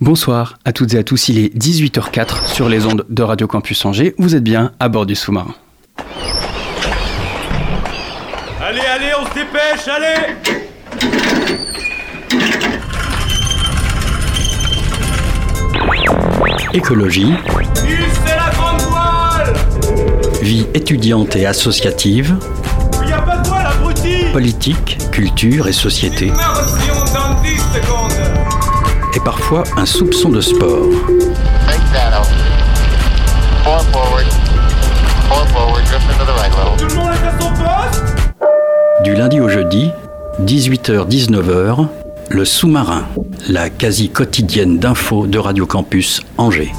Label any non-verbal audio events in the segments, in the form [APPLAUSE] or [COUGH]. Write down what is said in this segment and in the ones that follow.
Bonsoir à toutes et à tous, il est 18h04 sur les ondes de Radio Campus Angers. Vous êtes bien à bord du sous-marin. Allez, allez, on se dépêche, allez. Écologie, Hissez la grande voile. Vie étudiante et associative, Y a pas de voile, abruti. Politique, culture et société, Immersion dans 10 secondes et parfois un soupçon de sport. Du lundi au jeudi, 18h-19h, le sous-marin, la quasi quotidienne d'infos de Radio Campus Angers.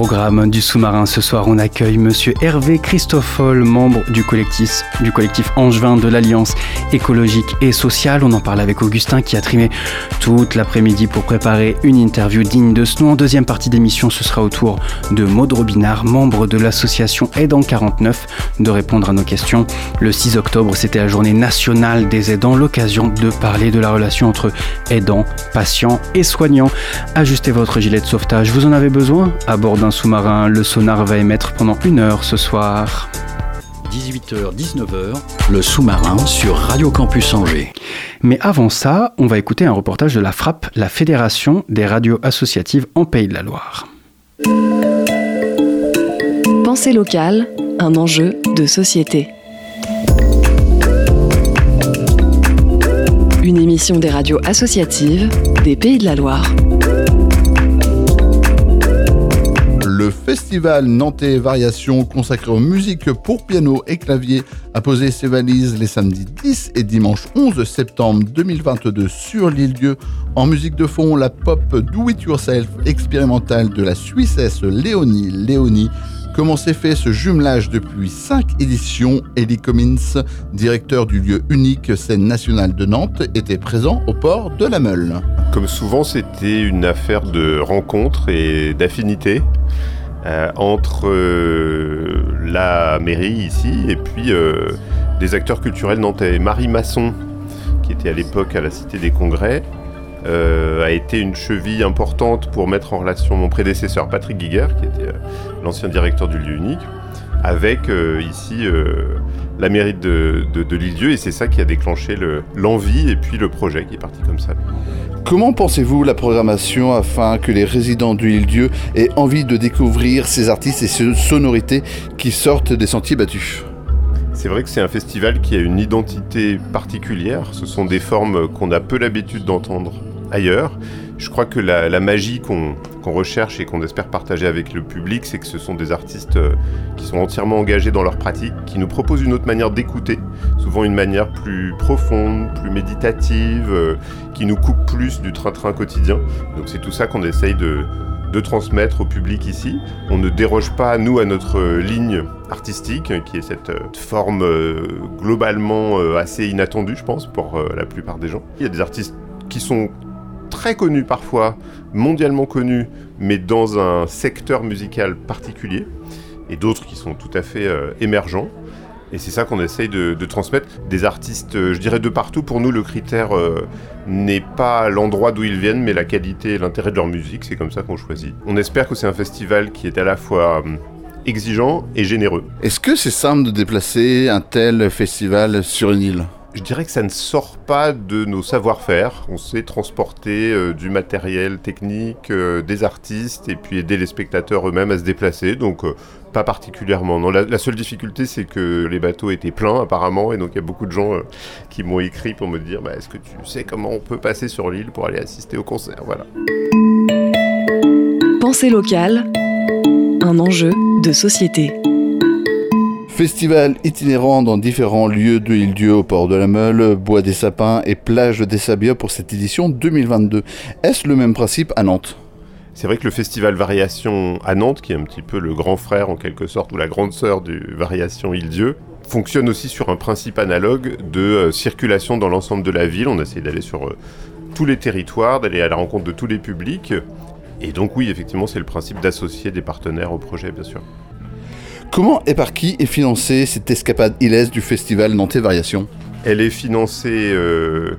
Programme du sous-marin ce soir, on accueille monsieur Hervé Christoffol, membre du collectif, du collectif Angevin de l'Alliance écologique et sociale. On en parle avec Augustin qui a trimé toute l'après-midi pour préparer une interview digne de ce nom. En deuxième partie d'émission, ce sera au tour de Maud Robinard, membre de l'association Aidant 49, de répondre à nos questions. Le 6 octobre, c'était la journée nationale des aidants, l'occasion de parler de la relation entre aidants, patients et soignants. Ajustez votre gilet de sauvetage, vous en avez besoin? À bord d'un sous-marin, le sonar va émettre pendant une heure ce soir. 18h-19h, le sous-marin sur Radio Campus Angers. Mais avant ça, on va écouter un reportage de la FRAP, la Fédération des radios associatives en Pays de la Loire. Pensée locale, un enjeu de société. Une émission des radios associatives des Pays de la Loire. Le festival Nantais Variations consacré aux musiques pour piano et clavier a posé ses valises les samedis 10 et dimanche 11 septembre 2022 sur l'île Dieu. En musique de fond, la pop Do It Yourself expérimentale de la Suissesse Léonie Léonie. Comment s'est fait ce jumelage depuis 5 éditions? Elie Cummins, directeur du lieu unique scène nationale de Nantes, était présent au port de la Meule. Comme souvent, c'était une affaire de rencontre et d'affinité euh, entre euh, la mairie ici et puis euh, des acteurs culturels nantais. Marie Masson, qui était à l'époque à la Cité des Congrès, euh, a été une cheville importante pour mettre en relation mon prédécesseur Patrick Guiguer, qui était euh, l'ancien directeur du lieu unique, avec euh, ici euh, la mairie de, de, de l'île-dieu, et c'est ça qui a déclenché le- l'envie et puis le projet qui est parti comme ça. Comment pensez-vous la programmation afin que les résidents du Île-Dieu aient envie de découvrir ces artistes et ces sonorités qui sortent des sentiers battus? C'est vrai que c'est un festival qui a une identité particulière. Ce sont des formes qu'on a peu l'habitude d'entendre ailleurs. Je crois que la, magie qu'on recherche et qu'on espère partager avec le public, c'est que ce sont des artistes euh, qui sont entièrement engagés dans leur pratique, qui nous proposent une autre manière d'écouter, souvent une manière plus profonde, plus méditative, euh, qui nous coupe plus du train-train quotidien. Donc c'est tout ça qu'on essaye de, transmettre au public ici. On ne déroge pas, nous, à notre euh, ligne artistique, qui est cette forme globalement assez inattendue, je pense, pour la plupart des gens. Il y a des artistes qui sont très connus parfois, mondialement connus, mais dans un secteur musical particulier, et d'autres qui sont tout à fait euh, émergents. Et c'est ça qu'on essaye de, transmettre. Des artistes, euh, je dirais de partout, pour nous le critère euh, n'est pas l'endroit d'où ils viennent, mais la qualité et l'intérêt de leur musique, c'est comme ça qu'on choisit. On espère que c'est un festival qui est à la fois exigeant et généreux. Est-ce que c'est simple de déplacer un tel festival sur une île? Je dirais que ça ne sort pas de nos savoir-faire. On sait transporter euh, du matériel technique, euh, des artistes, et puis aider les spectateurs eux-mêmes à se déplacer. Donc, euh, pas particulièrement. Non, la, seule difficulté, c'est que les bateaux étaient pleins, apparemment, et donc il y a beaucoup de gens qui m'ont écrit pour me dire bah, Est-ce que tu sais comment on peut passer sur l'île pour aller assister au concert? Voilà. Pensée locale, un enjeu de société. Festival itinérant dans différents lieux de Île-Dieu au port de la Meule, Bois des Sapins et Plage des Sabias pour cette édition 2022. Est-ce le même principe à Nantes? C'est vrai que le festival Variation à Nantes, qui est un petit peu le grand frère en quelque sorte, ou la grande sœur du Variation Île-Dieu, fonctionne aussi sur un principe analogue de euh, circulation dans l'ensemble de la ville. On essaie d'aller sur euh, tous les territoires, d'aller à la rencontre de tous les publics. Et donc oui, effectivement, c'est le principe d'associer des partenaires au projet, bien sûr. Comment et par qui est financée cette escapade ilaise du festival Nantais Variation Elle est financée euh,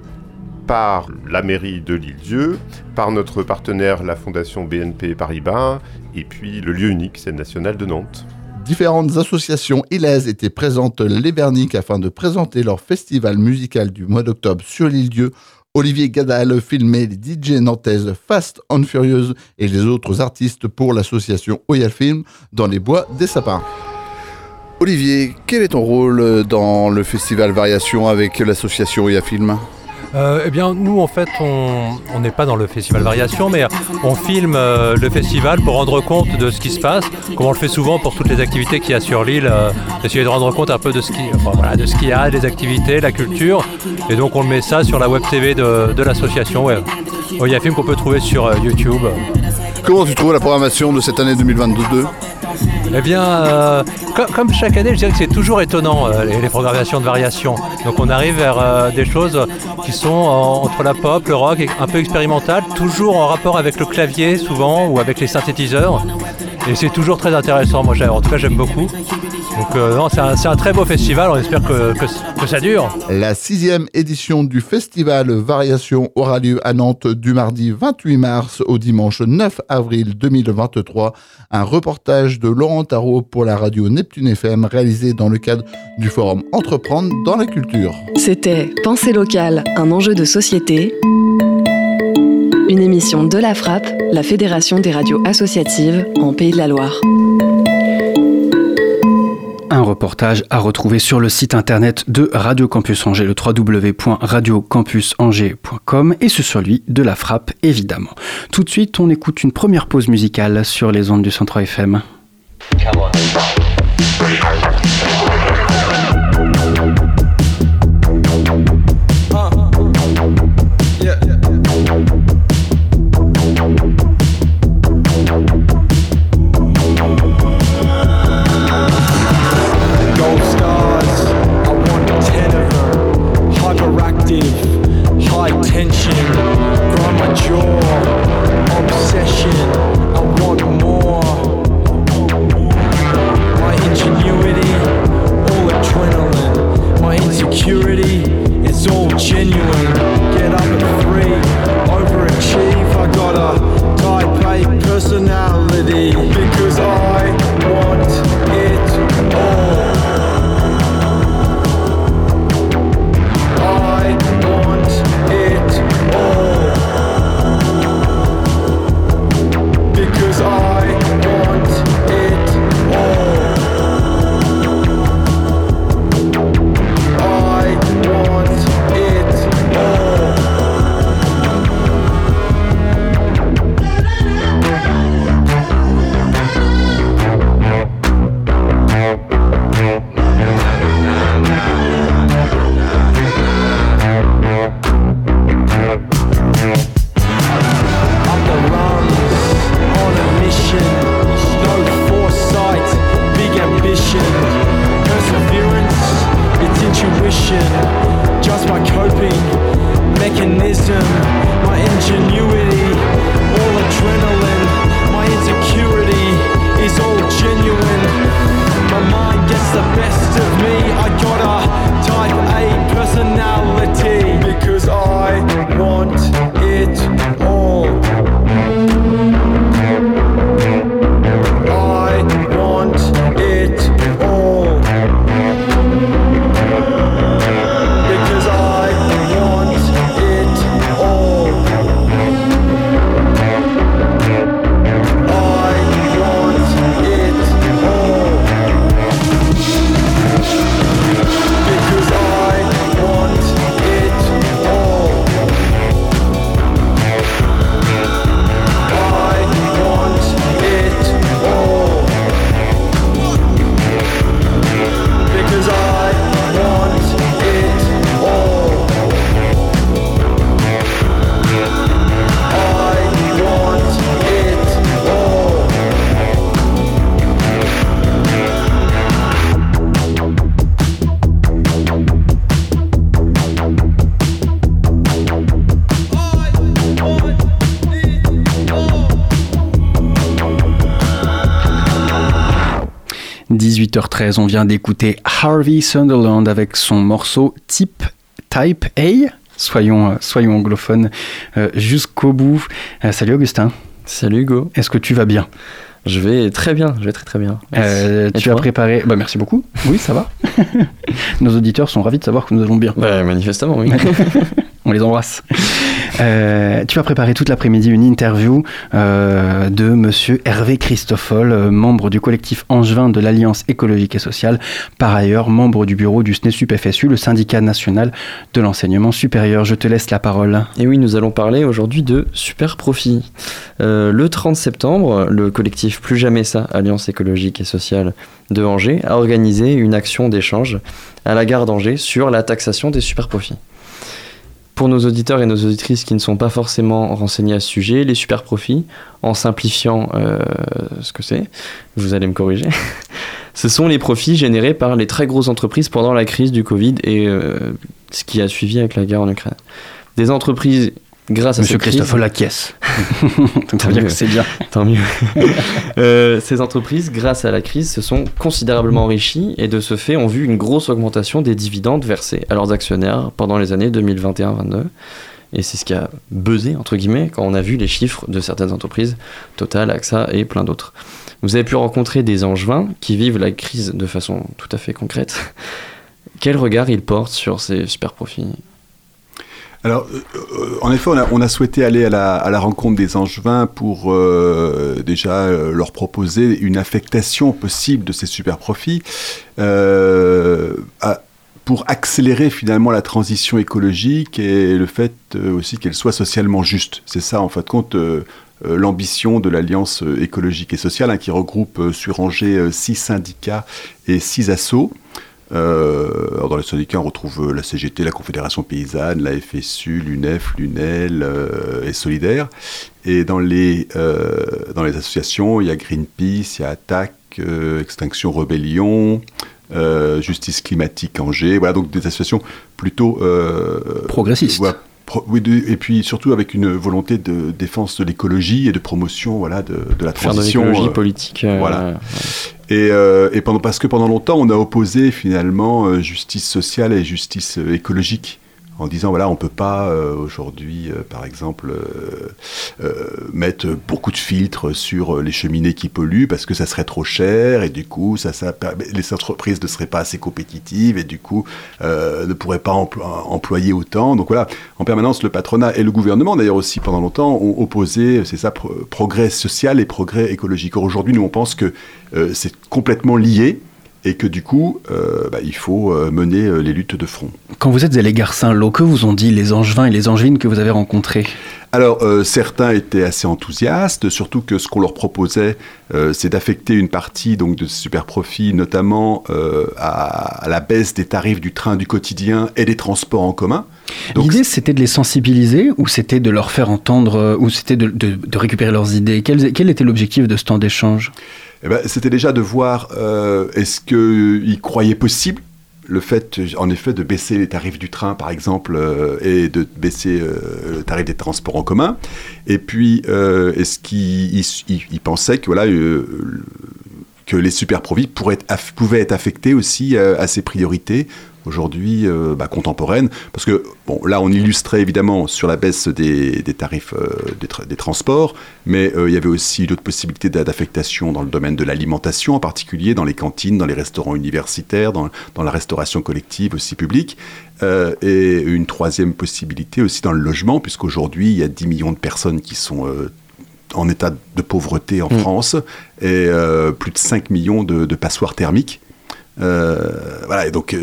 par la mairie de l'île-Dieu, par notre partenaire la Fondation BNP Paribas, et puis le lieu unique, scène nationale de Nantes. Différentes associations ilaises étaient présentes les Berniques afin de présenter leur festival musical du mois d'octobre sur l'île-Dieu. Olivier Gadal filmait les DJ nantaises Fast and Furious et les autres artistes pour l'association Oyal Film dans les bois des sapins. Olivier, quel est ton rôle dans le festival Variation avec l'association Oyal Film? Euh, eh bien, nous, en fait, on n'est pas dans le festival Variation, mais on filme euh, le festival pour rendre compte de ce qui se passe, comme on le fait souvent pour toutes les activités qu'il y a sur l'île, euh, essayer de rendre compte un peu de ce qu'il voilà, y a, des activités, la culture. Et donc, on met ça sur la web TV de, de l'association. Ouais. Il y a un film qu'on peut trouver sur YouTube. Comment tu trouves la programmation de cette année 2022 eh bien, euh, comme chaque année, je dirais que c'est toujours étonnant, euh, les, programmations de variation. Donc on arrive vers euh, des choses qui sont entre la pop, le rock, un peu expérimental, toujours en rapport avec le clavier souvent, ou avec les synthétiseurs. Et c'est toujours très intéressant, moi en tout cas j'aime beaucoup. Donc non, c'est un, très beau festival, on espère que, que, ça dure. La sixième édition du festival Variation aura lieu à Nantes du mardi 28 mars au dimanche 9 avril 2023. Un reportage de Laurent Tarot pour la radio Neptune FM réalisé dans le cadre du forum Entreprendre dans la culture. C'était Pensée locale, un enjeu de société. Une émission de la Frappe, la Fédération des radios associatives en Pays de la Loire. Un reportage à retrouver sur le site internet de Radio Campus Angers, le www.radiocampusangers.com et ce sur lui de la frappe évidemment. Tout de suite, on écoute une première pause musicale sur les ondes du Centre FM. On vient d'écouter Harvey Sunderland avec son morceau Type Type A. soyons, soyons anglophones jusqu'au bout. salut Augustin. Salut Hugo. Est-ce que tu vas bien? Je vais très bien, je vais très très bien. tu as préparé. Bah, merci beaucoup. [LAUGHS] Oui, ça va. Nos auditeurs sont ravis de savoir que nous allons bien. Bah, manifestement, oui. [LAUGHS] On les embrasse. Euh, tu as préparé toute l'après-midi une interview euh, de monsieur Hervé Christoffol, euh, membre du collectif Angevin de l'Alliance écologique et sociale, par ailleurs membre du bureau du SNESUP FSU, le syndicat national de l'enseignement supérieur. Je te laisse la parole. Et oui, nous allons parler aujourd'hui de super profit. le 30 septembre, le collectif Plus jamais ça, Alliance écologique et sociale de Angers, a organisé une action d'échange à la gare d'Angers sur la taxation des super profits. Pour nos auditeurs et nos auditrices qui ne sont pas forcément renseignés à ce sujet, les super profits, en simplifiant euh, ce que c'est, vous allez me corriger, [LAUGHS] ce sont les profits générés par les très grosses entreprises pendant la crise du Covid et euh, ce qui a suivi avec la guerre en Ukraine. Des entreprises grâce à Monsieur cette Christophe Laquies. [LAUGHS] Tant mieux. c'est bien. Tant mieux. [LAUGHS] Euh, ces entreprises, grâce à la crise, se sont considérablement enrichies et de ce fait ont vu une grosse augmentation des dividendes versés à leurs actionnaires pendant les années 2021-22. Et c'est ce qui a buzzé, entre guillemets, quand on a vu les chiffres de certaines entreprises, Total, AXA et plein d'autres. Vous avez pu rencontrer des angevins qui vivent la crise de façon tout à fait concrète. Quel regard ils portent sur ces super profits? Alors, euh, euh, en effet, on a, souhaité aller à la, rencontre des Angevins pour euh, déjà leur proposer une affectation possible de ces super profits pour accélérer finalement la transition écologique et le fait aussi qu'elle soit socialement juste. C'est ça, en fait, compte. l'ambition de l'Alliance écologique et sociale, hein, qui regroupe sur Angers six syndicats et six assos. Euh, dans les syndicats, on retrouve euh, la CGT, la Confédération paysanne, la FSU, l'UNEF, l'UNEL euh, et Solidaire. Et dans les, dans les associations, il y a Greenpeace, il y a Attaque, Extinction Rebellion, Justice Climatique Angers. Voilà, donc des associations plutôt... progressistes. oui, et puis surtout avec une volonté de défense de l'écologie et de promotion voilà, de, de la transition. Faire de l'écologie politique. voilà. Euh, et, pendant, parce que pendant longtemps, on a opposé finalement euh, justice sociale et justice euh, écologique en disant voilà on peut pas aujourd'hui par exemple mettre beaucoup de filtres sur les cheminées qui polluent parce que ça serait trop cher et du coup ça, les entreprises ne seraient pas assez compétitives et du coup ne pourraient pas employer autant. Donc voilà en permanence le patronat et le gouvernement d'ailleurs aussi pendant longtemps ont opposé c'est ça progrès social et progrès écologique. Aujourd'hui nous on pense que euh, c'est complètement lié et que du coup, euh, bah, il faut euh, mener les luttes de front. Quand vous êtes allé Saint-Lô, que vous ont dit les Angevins et les Angevines que vous avez rencontrés? Alors, certains étaient assez enthousiastes, surtout que ce qu'on leur proposait, c'est d'affecter une partie donc de ces super profits, notamment à, la baisse des tarifs du train du quotidien et des transports en commun. L'idée, c'était de les sensibiliser ou c'était de leur faire entendre, ou c'était de, récupérer leurs idées? Quel, quel était l'objectif de ce temps d'échange? Eh ben, c'était déjà de voir euh, est-ce qu'ils croyaient possible le fait, en effet, de baisser les tarifs du train, par exemple, euh, et de baisser euh, le tarif des transports en commun. Et puis, est-ce qu'ils pensaient que, les super profits pouvaient être affectés aussi à ces priorités aujourd'hui euh, bah, contemporaine. Parce que, bon, là, on illustrait évidemment sur la baisse des, tarifs euh, des, transports, mais euh, il y avait aussi d'autres possibilités d'affectation dans le domaine de l'alimentation, en particulier dans les cantines, dans les restaurants universitaires, dans, la restauration collective aussi publique. et une troisième possibilité aussi dans le logement, puisqu'aujourd'hui, il y a 10 millions de personnes qui sont en état de pauvreté en mmh. France et plus de 5 millions de, passoires thermiques. voilà, et donc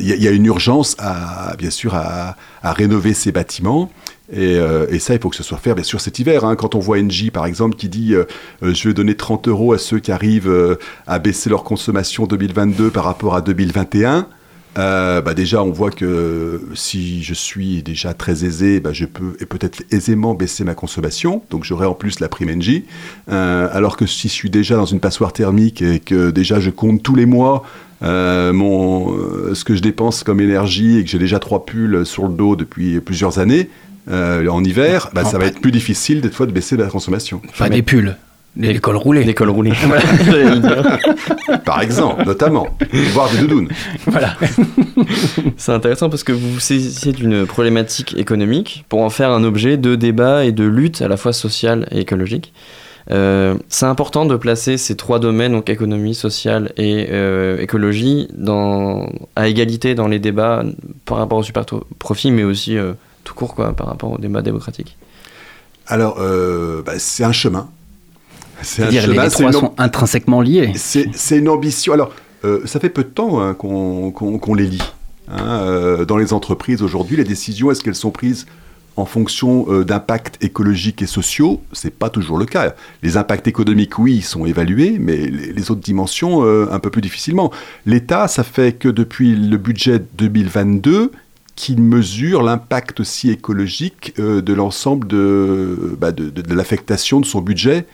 il y, a une urgence à, bien sûr, à, rénover ces bâtiments. Euh, et, ça, il faut que ce soit fait, bien sûr, cet hiver. Hein. Quand on voit Engie, par exemple, qui dit euh, euh, Je vais donner 30 euros à ceux qui arrivent à baisser leur consommation 2022 par rapport à 2021 bah déjà, on voit que si je suis déjà très aisé, bah je peux peut-être aisément baisser ma consommation. Donc j'aurai en plus la prime Engie. alors que si je suis déjà dans une passoire thermique et que déjà je compte tous les mois euh, mon, euh, ce que je dépense comme énergie et que j'ai déjà trois pulls sur le dos depuis plusieurs années, euh, en hiver, bah, ça va être plus difficile des fois de baisser la consommation. Pas des pulls. L'école roulée. L'école roulée. [LAUGHS] Voilà, j'allais le dire. Par exemple, notamment. Voire des doudounes. Voilà. [LAUGHS] C'est intéressant parce que vous vous saisissez d'une problématique économique pour en faire un objet de débat et de lutte à la fois sociale et écologique. Euh, c'est important de placer ces trois domaines, donc économie, sociale et euh, écologie, dans, à égalité dans les débats par rapport au super profit, mais aussi euh, tout court quoi, par rapport au débat démocratique. Alors, euh, bah, c'est un chemin. [LAUGHS] C'est un C'est-à-dire les, chemin, les c'est trois une, sont intrinsèquement liés. c'est- c'est une ambition. Alors, euh, ça fait peu de temps hein, qu'on qu'on- qu'on les lit. hein. Euh, dans les entreprises aujourd'hui, les décisions, est-ce qu'elles sont prises en fonction euh, d'impacts écologiques et sociaux C'est pas toujours le cas. Les impacts économiques, oui, sont évalués, mais les, autres dimensions, euh, un peu plus difficilement. L'État, ça fait que depuis le budget 2022, qu'il mesure l'impact aussi écologique euh, de l'ensemble de, bah, de, l'affectation de son budget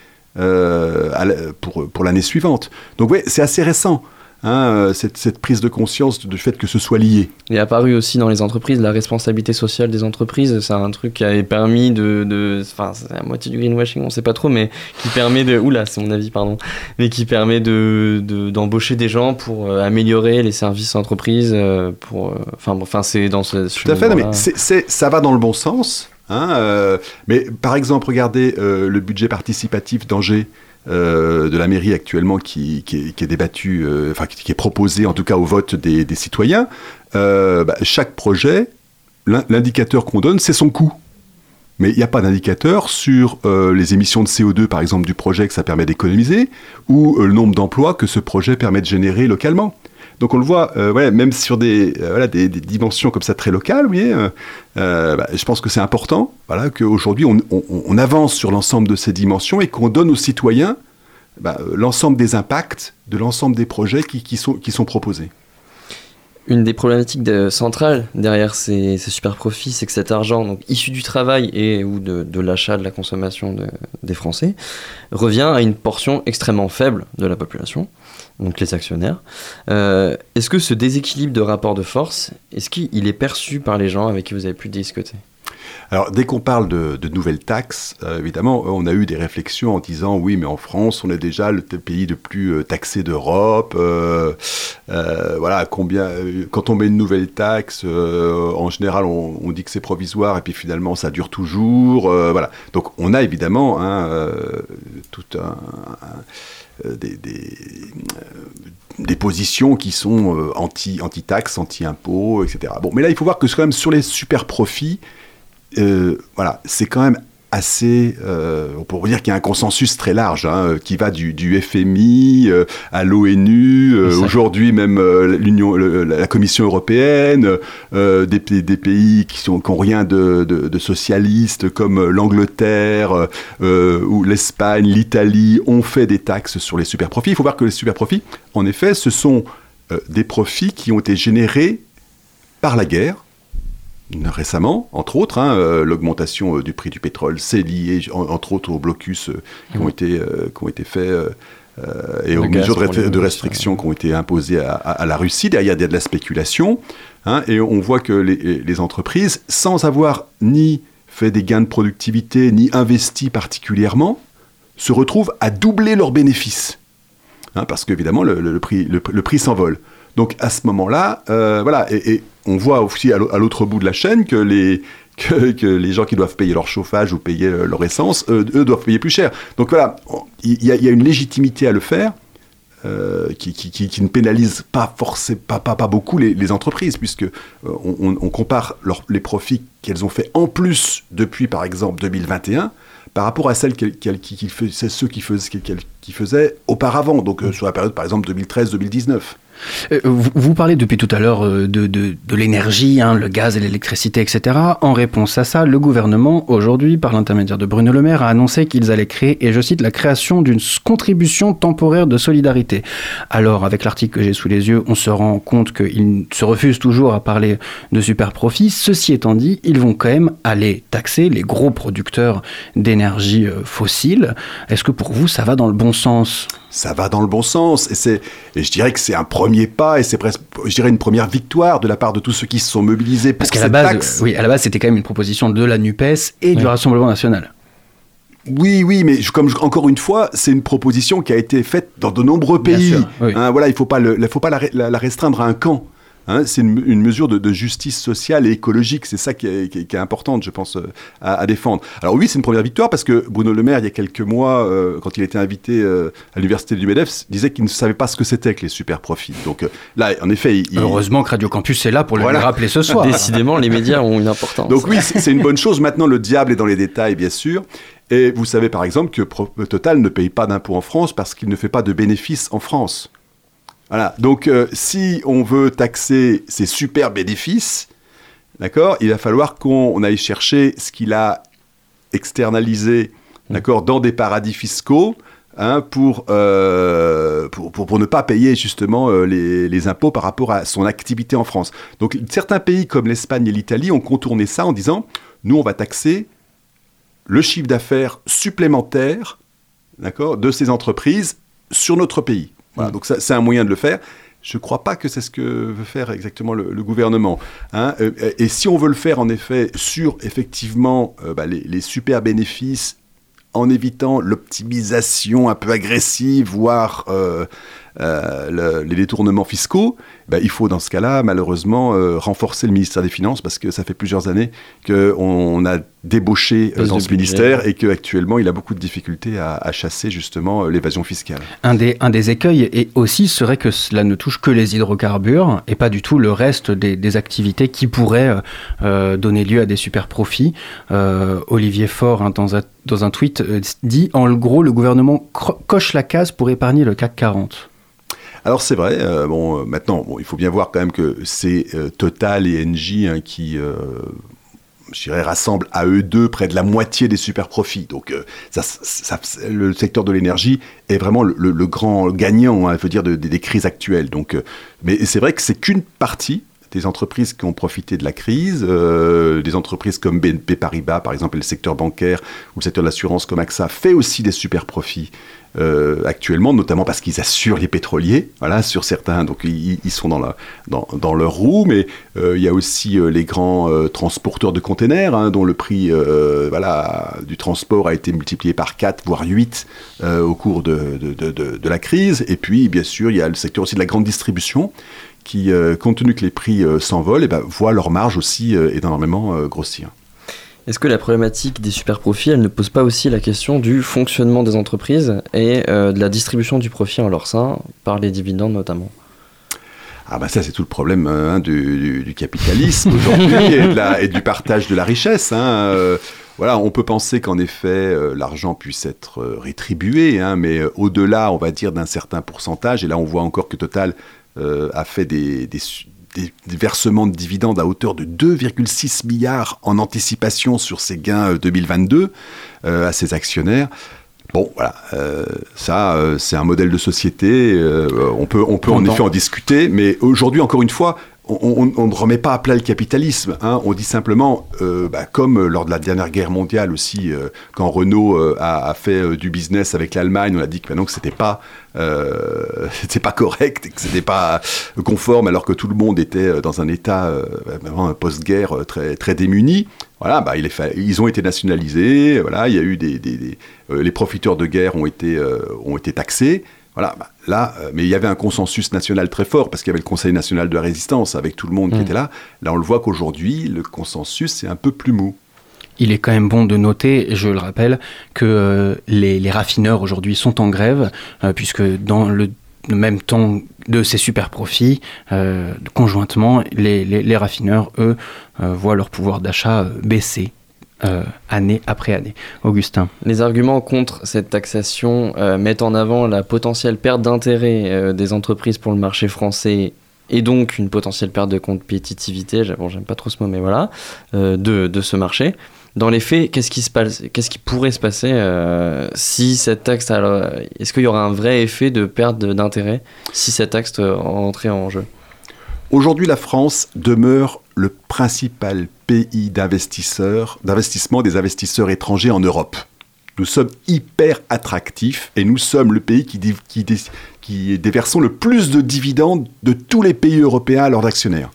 pour, pour l'année suivante. Donc oui, c'est assez récent, hein, euh, cette, cette prise de conscience du fait que ce soit lié. Il est apparu aussi dans les entreprises la responsabilité sociale des entreprises. C'est un truc qui avait permis de. de- Enfin, c'est à moitié du greenwashing, on sait pas trop, mais qui permet de. Oula, c'est mon avis, pardon. Mais qui permet de, de- d'embaucher des gens pour euh, améliorer les services entreprises. euh, pour, enfin, bon, enfin, c'est dans ce. Tout à fait, non, mais ça va dans le bon sens. hein, euh, mais par exemple, regardez euh, le budget participatif d'Angers. Euh, de la mairie actuellement qui, qui est, qui euh, enfin qui, est proposé en tout cas au vote des, citoyens, euh, bah, chaque projet, l'in- l'indicateur qu'on donne, c'est son coût. Mais il n'y a pas d'indicateur sur les émissions de CO2, par exemple, du projet que ça permet d'économiser, ou le nombre d'emplois que ce projet permet de générer localement. Donc on le voit, euh, même sur des, euh, des, dimensions comme ça très locales, vous euh, bah, je pense que c'est important voilà, qu'aujourd'hui on, avance sur l'ensemble de ces dimensions et qu'on donne aux citoyens bah, l'ensemble des impacts de l'ensemble des projets qui, sont, proposés. Une des problématiques centrales derrière ces, ces super profits, c'est que cet argent, issu du travail et ou de, l'achat, de la consommation de- des Français, revient à une portion extrêmement faible de la population, donc les actionnaires. Euh, est-ce que ce déséquilibre de rapport de force, est-ce qu'il est perçu par les gens avec qui vous avez pu discuter Alors, dès qu'on parle de, nouvelles taxes, euh, évidemment, on a eu des réflexions en disant oui, mais en France, on est déjà le pays le plus euh, taxé d'Europe. voilà, combien Quand on met une nouvelle taxe, en général, on, dit que c'est provisoire et puis finalement, ça dure toujours. voilà. Donc, on a évidemment hein, tout un, des, des, euh, des positions qui sont euh, anti, anti-taxes, anti-impôts, etc. Bon, mais là, il faut voir que quand même sur les super profits, euh, voilà, c'est quand même assez, euh, on pourrait dire qu'il y a un consensus très large hein, qui va du, du FMI euh, à l'ONU, euh, aujourd'hui même euh, l'Union, la Commission européenne, euh, des, pays- des pays qui sont qui ont rien de, de, de socialistes comme euh, l'Angleterre euh, ou l'Espagne, l'Italie ont fait des taxes sur les super profits. Il faut voir que les super profits, en effet, ce sont euh, des profits qui ont été générés par la guerre récemment, entre autres, hein, euh, l'augmentation euh, du prix du pétrole, c'est lié, en- entre autres, aux blocus euh, qui, ont été, qui ont été faits et Le aux mesures de, restriction qui ont été imposées à, à- à la Russie. Derrière, il y a de la spéculation. hein, et on voit que les, les entreprises, sans avoir ni fait des gains de productivité, ni investi particulièrement, se retrouvent à doubler leurs bénéfices. Hein, parce qu'évidemment, le, le- le prix, le, le prix s'envole. Donc à ce moment-là, euh, voilà, et, et on voit aussi à l'au- à l'autre bout de la chaîne que les, [LAUGHS] que, que les gens qui doivent payer leur chauffage ou payer euh, leur essence, eux doivent payer plus cher. Donc voilà, il y, a- il y a une légitimité à le faire. euh, qui, qui- qui- qui ne pénalise pas forcément pas, pas, pas beaucoup les, les entreprises puisque euh, on, compare les profits qu'elles ont fait en plus depuis par exemple 2021 par rapport à celles qu'elles- qui, faisaient- ceux qui faisaient, qu'elles- faisaient auparavant donc euh, sur la période par exemple 2013-2019 Euh, Vous, vous parlez depuis tout à l'heure euh, de, l'énergie, hein, le gaz et l'électricité, etc. En réponse à ça, le gouvernement, aujourd'hui, par l'intermédiaire de Bruno Le Maire, a annoncé qu'ils allaient créer, et je cite, la création d'une contribution temporaire de solidarité. Alors, avec l'article que j'ai sous les yeux, on se rend compte qu'ils se refusent toujours à parler de super profits. Ceci étant dit, ils vont quand même aller taxer les gros producteurs d'énergie euh, fossile. Est-ce que pour vous, ça va dans le bon sens? Ça va dans le bon sens et c'est et je dirais que c'est un premier pas et c'est presque je dirais une première victoire de la part de tous ceux qui se sont mobilisés pour Parce qu'à la cette base, taxe. oui, à la base, c'était quand même une proposition de la NUPES et du. Rassemblement national. Oui, oui, mais je- comme je- encore une fois, c'est une proposition qui a été faite dans de nombreux Bien pays. sûr, oui. Hein, voilà, il ne faut pas, le- faut pas la, re- la- la restreindre à un camp. Hein, c'est une, une mesure de, de justice sociale et écologique. C'est ça qui est, qui est- qui est importante, je pense, euh, à, à défendre. Alors oui, c'est une première victoire parce que Bruno Le Maire, il y a quelques mois, euh, quand il était invité euh, à l'université du MEDEF, disait qu'il ne savait pas ce que c'était que les super profits. Donc euh, là, en effet, il, il- Heureusement que Radio Campus est là pour le Voilà. rappeler ce soir. [LAUGHS] Décidément, les médias ont une importance. Donc oui, c'est une bonne chose. Maintenant, le diable est dans les détails, bien sûr. Et vous savez par exemple que Total ne paye pas d'impôts en France parce qu'il ne fait pas de bénéfices en France. Voilà. Donc euh, si on veut taxer ces super bénéfices, d'accord, il va falloir qu'on on aille chercher ce qu'il a externalisé, d'accord, dans des paradis fiscaux. hein, pour, euh, pour, pour, pour ne pas payer justement euh, les, les impôts par rapport à son activité en France. Donc certains pays comme l'Espagne et l'Italie ont contourné ça en disant, nous on va taxer le chiffre d'affaires supplémentaire d'accord, de ces entreprises sur notre pays. Voilà, donc ça, c'est un moyen de le faire. Je ne crois pas que c'est ce que veut faire exactement le, le gouvernement. hein. Euh, et si on veut le faire en effet sur effectivement euh, bah, les, les super bénéfices en évitant l'optimisation un peu agressive, voire euh, euh, le- les détournements fiscaux, ben, il faut dans ce cas-là, malheureusement, euh, renforcer le ministère des Finances parce que ça fait plusieurs années qu'on on a débauché euh, dans ce ministère et qu'actuellement, il a beaucoup de difficultés à, à chasser justement l'évasion fiscale. Un des, un des écueils et aussi serait que cela ne touche que les hydrocarbures et pas du tout le reste des, des activités qui pourraient donner lieu à des super profits. Olivier Faure, hein, dans, un, dans un tweet, dit en gros, le gouvernement coche la case pour épargner le CAC 40. Alors c'est vrai, euh, bon, euh, maintenant, bon, il faut bien voir quand même que c'est euh, Total et Engie hein, qui, je dirais, rassemblent à eux deux près de la moitié des super profits. Donc le secteur de l'énergie est vraiment le, grand gagnant, hein, dire, de- de- des crises actuelles. Donc, mais c'est vrai que c'est qu'une partie des entreprises qui ont profité de la crise, des entreprises comme BNP Paribas, par exemple, et le secteur bancaire ou le secteur de l'assurance comme AXA fait aussi des super profits euh, actuellement, notamment parce qu'ils assurent les pétroliers, voilà, sur certains, donc ils, sont dans, leur roue, mais euh, il y a aussi euh, les grands transporteurs de containers, hein, dont le prix voilà, du transport a été multiplié par 4, voire 8 euh, au cours de, la crise, et puis bien sûr, il y a le secteur aussi de la grande distribution, qui, compte tenu que les prix s'envolent, eh ben, voient leur marge aussi euh, énormément grossir. Est-ce que la problématique des super profits, elle ne pose pas aussi la question du fonctionnement des entreprises et euh, de la distribution du profit en leur sein, par les dividendes notamment? Ah bah ça c'est tout le problème euh, hein, du, capitalisme aujourd'hui et, du partage de la richesse. hein. Euh, voilà, on peut penser qu'en effet l'argent puisse être rétribué, hein, mais au-delà, on va dire, d'un certain pourcentage, et là on voit encore que Total a fait des, des- des versements de dividendes à hauteur de 2,6 milliards en anticipation sur ses gains euh, 2022 euh, à ses actionnaires. Bon, voilà, euh, ça, euh, c'est un modèle de société. euh, on peut, on peut en effet en discuter, mais aujourd'hui, encore une fois, on, ne remet pas à plat le capitalisme. hein. On dit simplement, euh, bah, comme euh, lors de la dernière guerre mondiale aussi, euh, quand Renault a, fait du business avec l'Allemagne, on a dit que maintenant que c'était pas, [LAUGHS] c'était pas correct, que c'était pas conforme, alors que tout le monde était dans un état un post-guerre très, très démuni. Voilà, bah, il est ils ont été nationalisés. Voilà, il y a eu des, les profiteurs de guerre ont été, ont été taxés. Voilà, bah, là, euh, mais il y avait un consensus national très fort parce qu'il y avait le Conseil national de la résistance avec tout le monde qui Mm. était là. Là, on le voit qu'aujourd'hui, le consensus est un peu plus mou. Il est quand même bon de noter, je le rappelle, que euh, les, les raffineurs aujourd'hui sont en grève, euh, puisque dans le, même temps de ces super profits, conjointement, les, les- les raffineurs, eux, voient leur pouvoir d'achat baisser euh, année après année. Augustin. Les arguments contre cette taxation euh, mettent en avant la potentielle perte d'intérêt euh, des entreprises pour le marché français et donc une potentielle perte de compétitivité, bon, j'aime pas trop ce mot, mais voilà, euh, de, de ce marché. Dans les faits, qu'est-ce qui, se passe, qu'est-ce qui pourrait se passer euh, si cette taxe, alors, est-ce qu'il y aura un vrai effet de perte d'intérêt si cette taxe entrait en jeu? Aujourd'hui, la France demeure le principal pays d'investissement des investisseurs étrangers en Europe. Nous sommes hyper attractifs et nous sommes le pays qui, déversons le plus de dividendes de tous les pays européens à leurs actionnaires.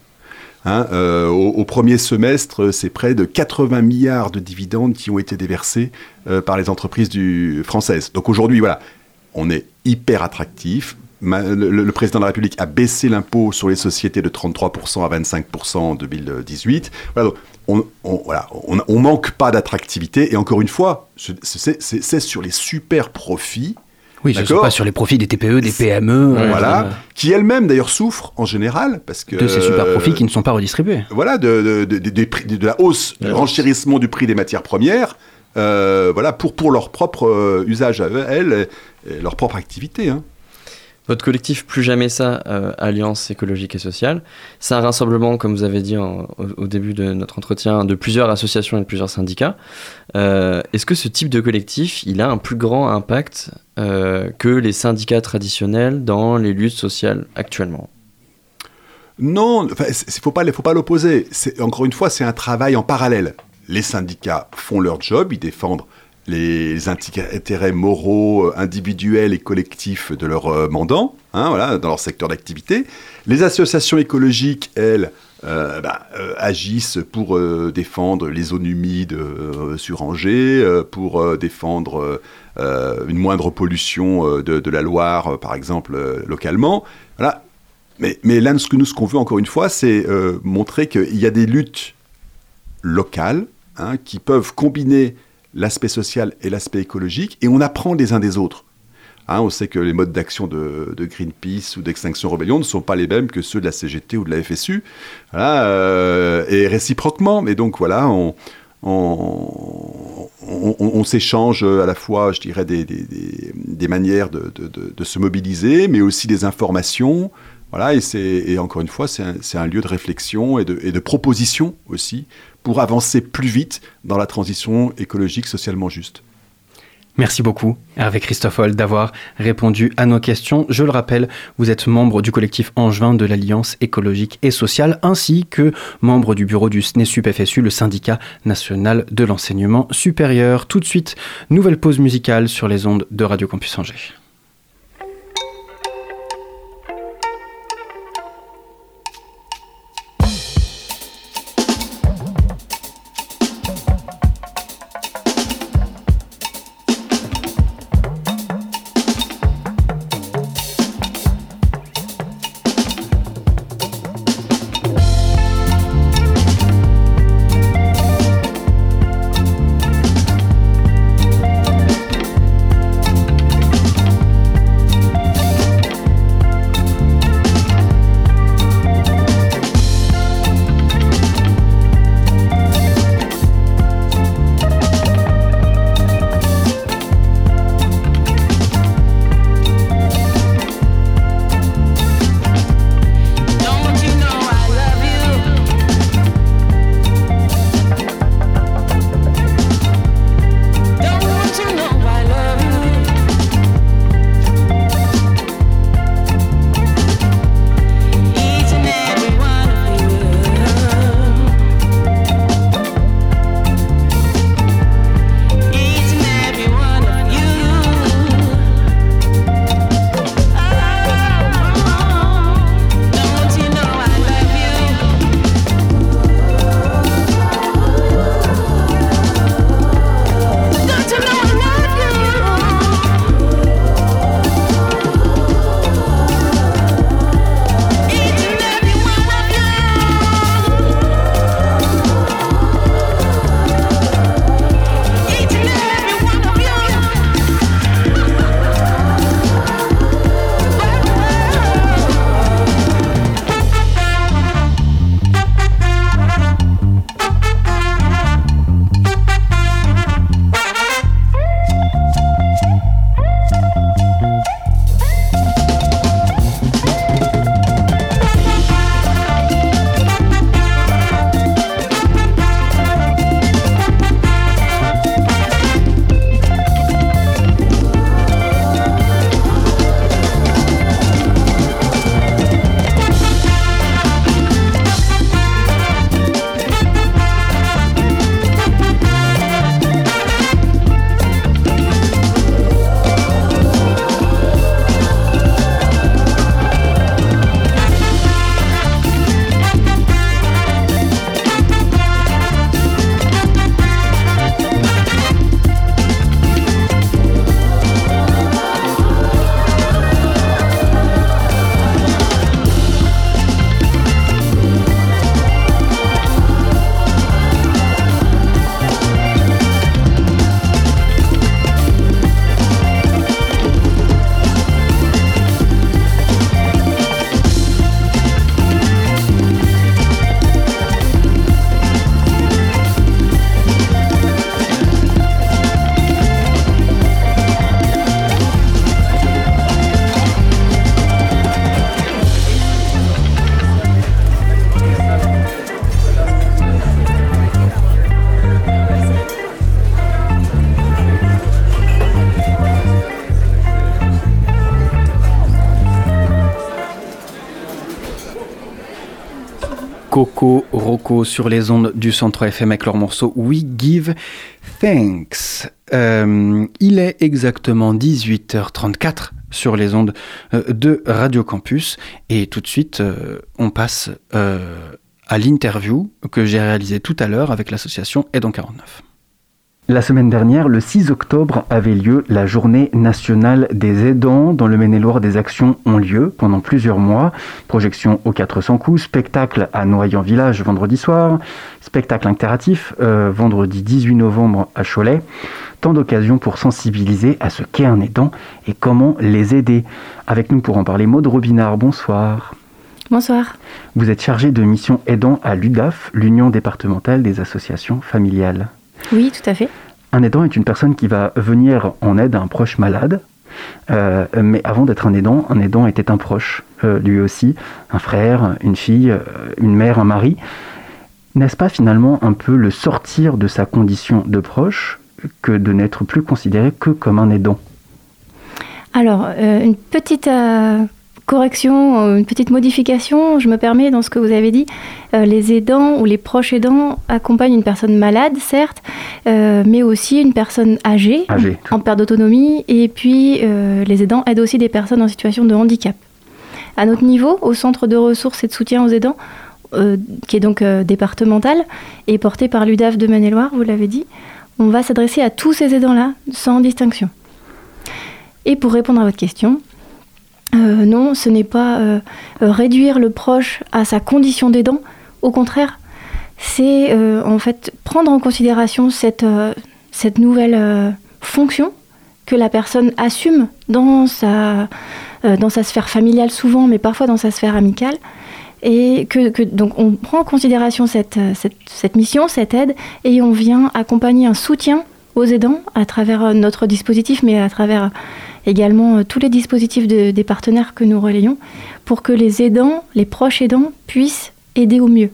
Hein, euh, au, premier semestre, c'est près de 80 milliards de dividendes qui ont été déversés euh, par les entreprises françaises. Donc aujourd'hui, voilà, on est hyper attractif. Le, président de la République a baissé l'impôt sur les sociétés de 33% à 25% en 2018. Voilà, donc on, on- voilà, on, on manque pas d'attractivité. Et encore une fois, ce- c'est sur les super profits. Oui, ne D'accord pas sur les profits des TPE, des PME. euh, Voilà, euh, qui elles-mêmes d'ailleurs souffrent en général parce que de ces super profits qui ne sont pas redistribués. voilà, de, la hausse, du renchérissement du prix des matières premières, euh, voilà, pour, pour leur propre euh, usage à elles, et leur propre activité. hein. Votre collectif Plus Jamais Ça, euh, Alliance écologique et sociale, c'est un rassemblement, comme vous avez dit au, début de notre entretien, de plusieurs associations et de plusieurs syndicats. Euh, Est-ce que ce type de collectif, il a un plus grand impact euh, que les syndicats traditionnels dans les luttes sociales actuellement? Non, il ne faut pas, faut pas l'opposer. Encore une fois, c'est un travail en parallèle. Les syndicats font leur job, ils défendent les intérêts moraux, euh, individuels et collectifs de leurs euh, mandants, hein, voilà, dans leur secteur d'activité. Les associations écologiques, elles, euh, bah, agissent pour défendre les zones humides sur Angers, pour défendre une moindre pollution de, la Loire, par exemple, localement. Voilà. Mais, là, ce que nous, ce qu'on veut, encore une fois, c'est montrer qu'il y a des luttes locales hein, qui peuvent combiner l'aspect social et l'aspect écologique, et on apprend les uns des autres. Hein, on sait que les modes d'action de, Greenpeace ou d'Extinction Rebellion ne sont pas les mêmes que ceux de la CGT ou de la FSU, euh, et réciproquement. Mais donc voilà, on, s'échange à la fois, je dirais, des, manières de se mobiliser, mais aussi des informations. Voilà, et, et encore une fois, c'est un, lieu de réflexion et de, et de proposition aussi pour avancer plus vite dans la transition écologique socialement juste. Merci beaucoup, Hervé Christoffel, d'avoir répondu à nos questions. Je le rappelle, vous êtes membre du collectif Angevin de l'Alliance écologique et sociale, ainsi que membre du bureau du SNESUP-FSU, le syndicat national de l'enseignement supérieur. Tout de suite, nouvelle pause musicale sur les ondes de Radio Campus Angers. Sur les ondes du Centre FM avec leur morceau We Give Thanks. Euh, il est exactement 18h34 sur les ondes euh, de Radio Campus et tout de suite euh, on passe à l'interview que j'ai réalisée tout à l'heure avec l'association Aidant 49. La semaine dernière, le 6 octobre, avait lieu la journée nationale des aidants. Dans le Maine-et-Loire, des actions ont lieu pendant plusieurs mois. Projection aux 400 coups, spectacle à Noyant-Village vendredi soir, spectacle interactif euh, vendredi 18 novembre à Cholet. Tant d'occasions pour sensibiliser à ce qu'est un aidant et comment les aider. Avec nous pour en parler, Maud Robinard, bonsoir. Bonsoir. Vous êtes chargée de mission aidant à l'UDAF, l'Union départementale des associations familiales. Oui, tout à fait. Un aidant est une personne qui va venir en aide à un proche malade. Euh, mais avant d'être un aidant, un aidant était un proche, euh, lui aussi, un frère, une fille, euh, une mère, un mari. N'est-ce pas finalement un peu le sortir de sa condition de proche que de n'être plus considéré que comme un aidant? Alors, une petite correction, euh, une petite modification, je me permets dans ce que vous avez dit. Euh, les aidants ou les proches aidants accompagnent une personne malade, certes, euh, mais aussi une personne âgée, en perte d'autonomie, et puis les aidants aident aussi des personnes en situation de handicap. À notre niveau, au centre de ressources et de soutien aux aidants, qui est donc départemental et porté par l'UDAF de Maine-et-Loire, vous l'avez dit, on va s'adresser à tous ces aidants-là sans distinction. Et pour répondre à votre question, euh, non, ce n'est pas euh, euh, réduire le proche à sa condition d'aidant. Au contraire, c'est en fait prendre en considération cette, cette nouvelle fonction que la personne assume dans sa, dans sa sphère familiale souvent, mais parfois dans sa sphère amicale. Et que, donc on prend en considération cette, cette, cette, mission, cette aide, et on vient accompagner un soutien aux aidants à travers notre dispositif, mais à travers également euh, tous les dispositifs des partenaires que nous relayons pour que les aidants, les proches aidants puissent aider au mieux.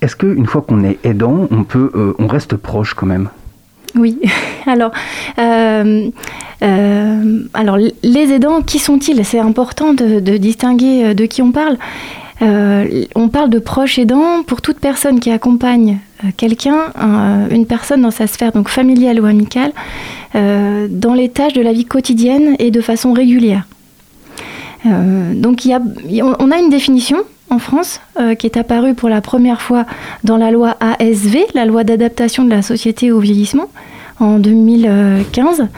Est-ce qu'une fois qu'on est aidant, on, peut, euh, on reste proche quand même? Oui, [LAUGHS] alors, euh, alors les aidants, qui sont-ils? C'est important de, distinguer de qui on parle. On parle de proches aidants pour toute personne qui accompagne quelqu'un, une personne dans sa sphère familiale ou amicale, euh, dans les tâches de la vie quotidienne et de façon régulière. Euh, donc on a une définition en France euh, qui est apparue pour la première fois dans la loi ASV, la loi d'adaptation de la société au vieillissement, en 2015.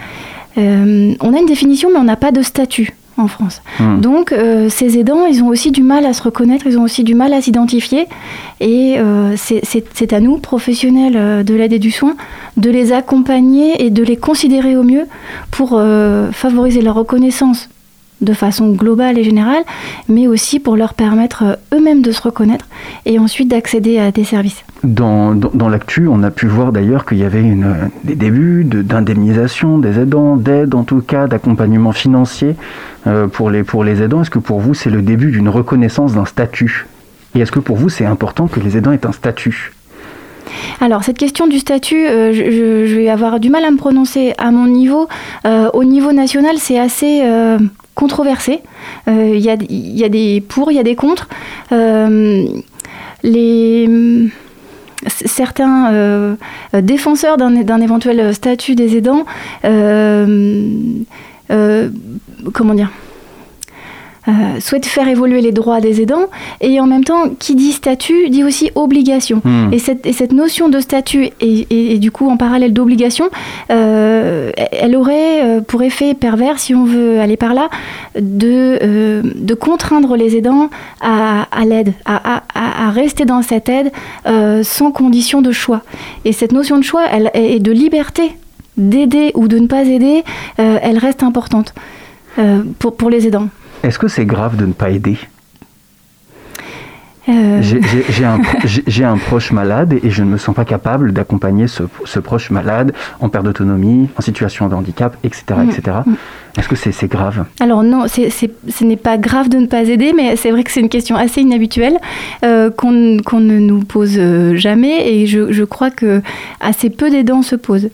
on a une définition mais on n'a pas de statut en France. Hmm. Donc euh, ces aidants, ils ont aussi du mal à se reconnaître, ils ont aussi du mal à s'identifier. Et euh, c'est à nous, professionnels euh, de l'aide et du soin, de les accompagner et de les considérer au mieux pour favoriser leur reconnaissance de façon globale et générale, mais aussi pour leur permettre eux-mêmes de se reconnaître et ensuite d'accéder à des services. Dans, l'actu, on a pu voir d'ailleurs qu'il y avait des débuts d'indemnisation des aidants, d'aide en tout cas, d'accompagnement financier euh, pour, les, pour les aidants. Est-ce que pour vous c'est le début d'une reconnaissance d'un statut? Et est-ce que pour vous c'est important que les aidants aient un statut? Alors, cette question du statut, euh, je, vais avoir du mal à me prononcer à mon niveau. Euh, au niveau national, c'est assez controversé. Il y, a, y, a, des pour, il y a des contre. les certains euh, défenseurs d'un éventuel statut des aidants, euh, euh, comment dire, euh, souhaite faire évoluer les droits des aidants et en même temps qui dit statut dit aussi obligation. Hmm. et, cette, et, cette, notion de statut et, du coup en parallèle d'obligation euh, elle aurait euh, pour effet pervers si on veut aller par là de, de contraindre les aidants à, à l'aide à, à, à, rester dans cette aide sans condition de choix. Et cette notion de choix elle, et de liberté d'aider ou de ne pas aider elle reste importante pour, pour les aidants est-ce que c'est grave de ne pas aider? Euh. [LAUGHS] J'ai un, proche malade et je ne me sens pas capable d'accompagner ce, proche malade en perte d'autonomie, en situation de handicap, etc. etc. Mm, mm. Est-ce que c'est grave? Alors non, ce n'est pas grave de ne pas aider, mais c'est vrai que c'est une question assez inhabituelle euh, qu'on ne nous pose euh, jamais et je, crois que assez peu d'aidants se posent.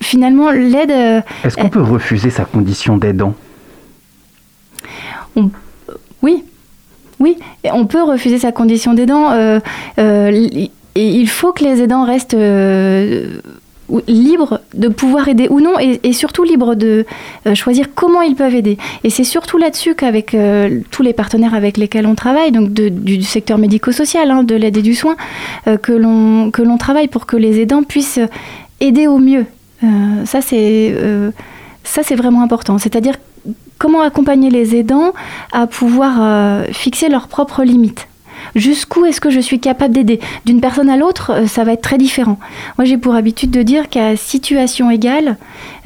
finalement, l'aide... Est-ce qu'on peut refuser sa condition d'aidant? Oui, Oui, on peut refuser sa condition d'aidant. Euh, euh, il faut que les aidants restent euh, libres de pouvoir aider ou non, et, surtout libres de choisir comment ils peuvent aider. Et c'est surtout là-dessus qu'avec tous les partenaires avec lesquels on travaille, donc du secteur médico-social, hein, de l'aide et du soin, que l'on travaille pour que les aidants puissent aider au mieux. Ça, c'est ça, vraiment important. C'est-à-dire comment accompagner les aidants à pouvoir euh, fixer leurs propres limites? Jusqu'où est-ce que je suis capable d'aider? D'une personne à l'autre, euh, ça va être très différent. Moi, j'ai pour habitude de dire qu'à situation égale,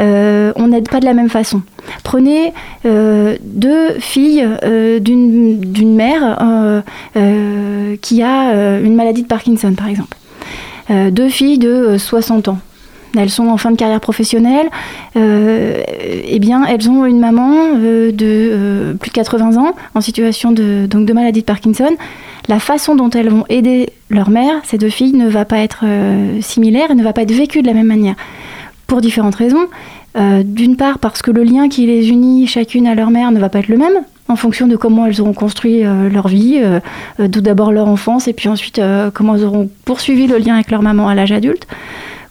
euh, on n'aide pas de la même façon. Prenez deux filles d'une mère qui a une maladie de Parkinson, par exemple. Deux filles de euh, 60 ans. Elles sont en fin de carrière professionnelle. Euh, eh bien, elles ont une maman euh, de euh, plus de 80 ans en situation de, maladie de Parkinson. La façon dont elles vont aider leur mère, ces deux filles, ne va pas être similaire et ne va pas être vécue de la même manière. Pour différentes raisons. D'une part, parce que le lien qui les unit chacune à leur mère ne va pas être le même en fonction de comment elles auront construit leur vie, tout d'abord leur enfance et puis ensuite comment elles auront poursuivi le lien avec leur maman à l'âge adulte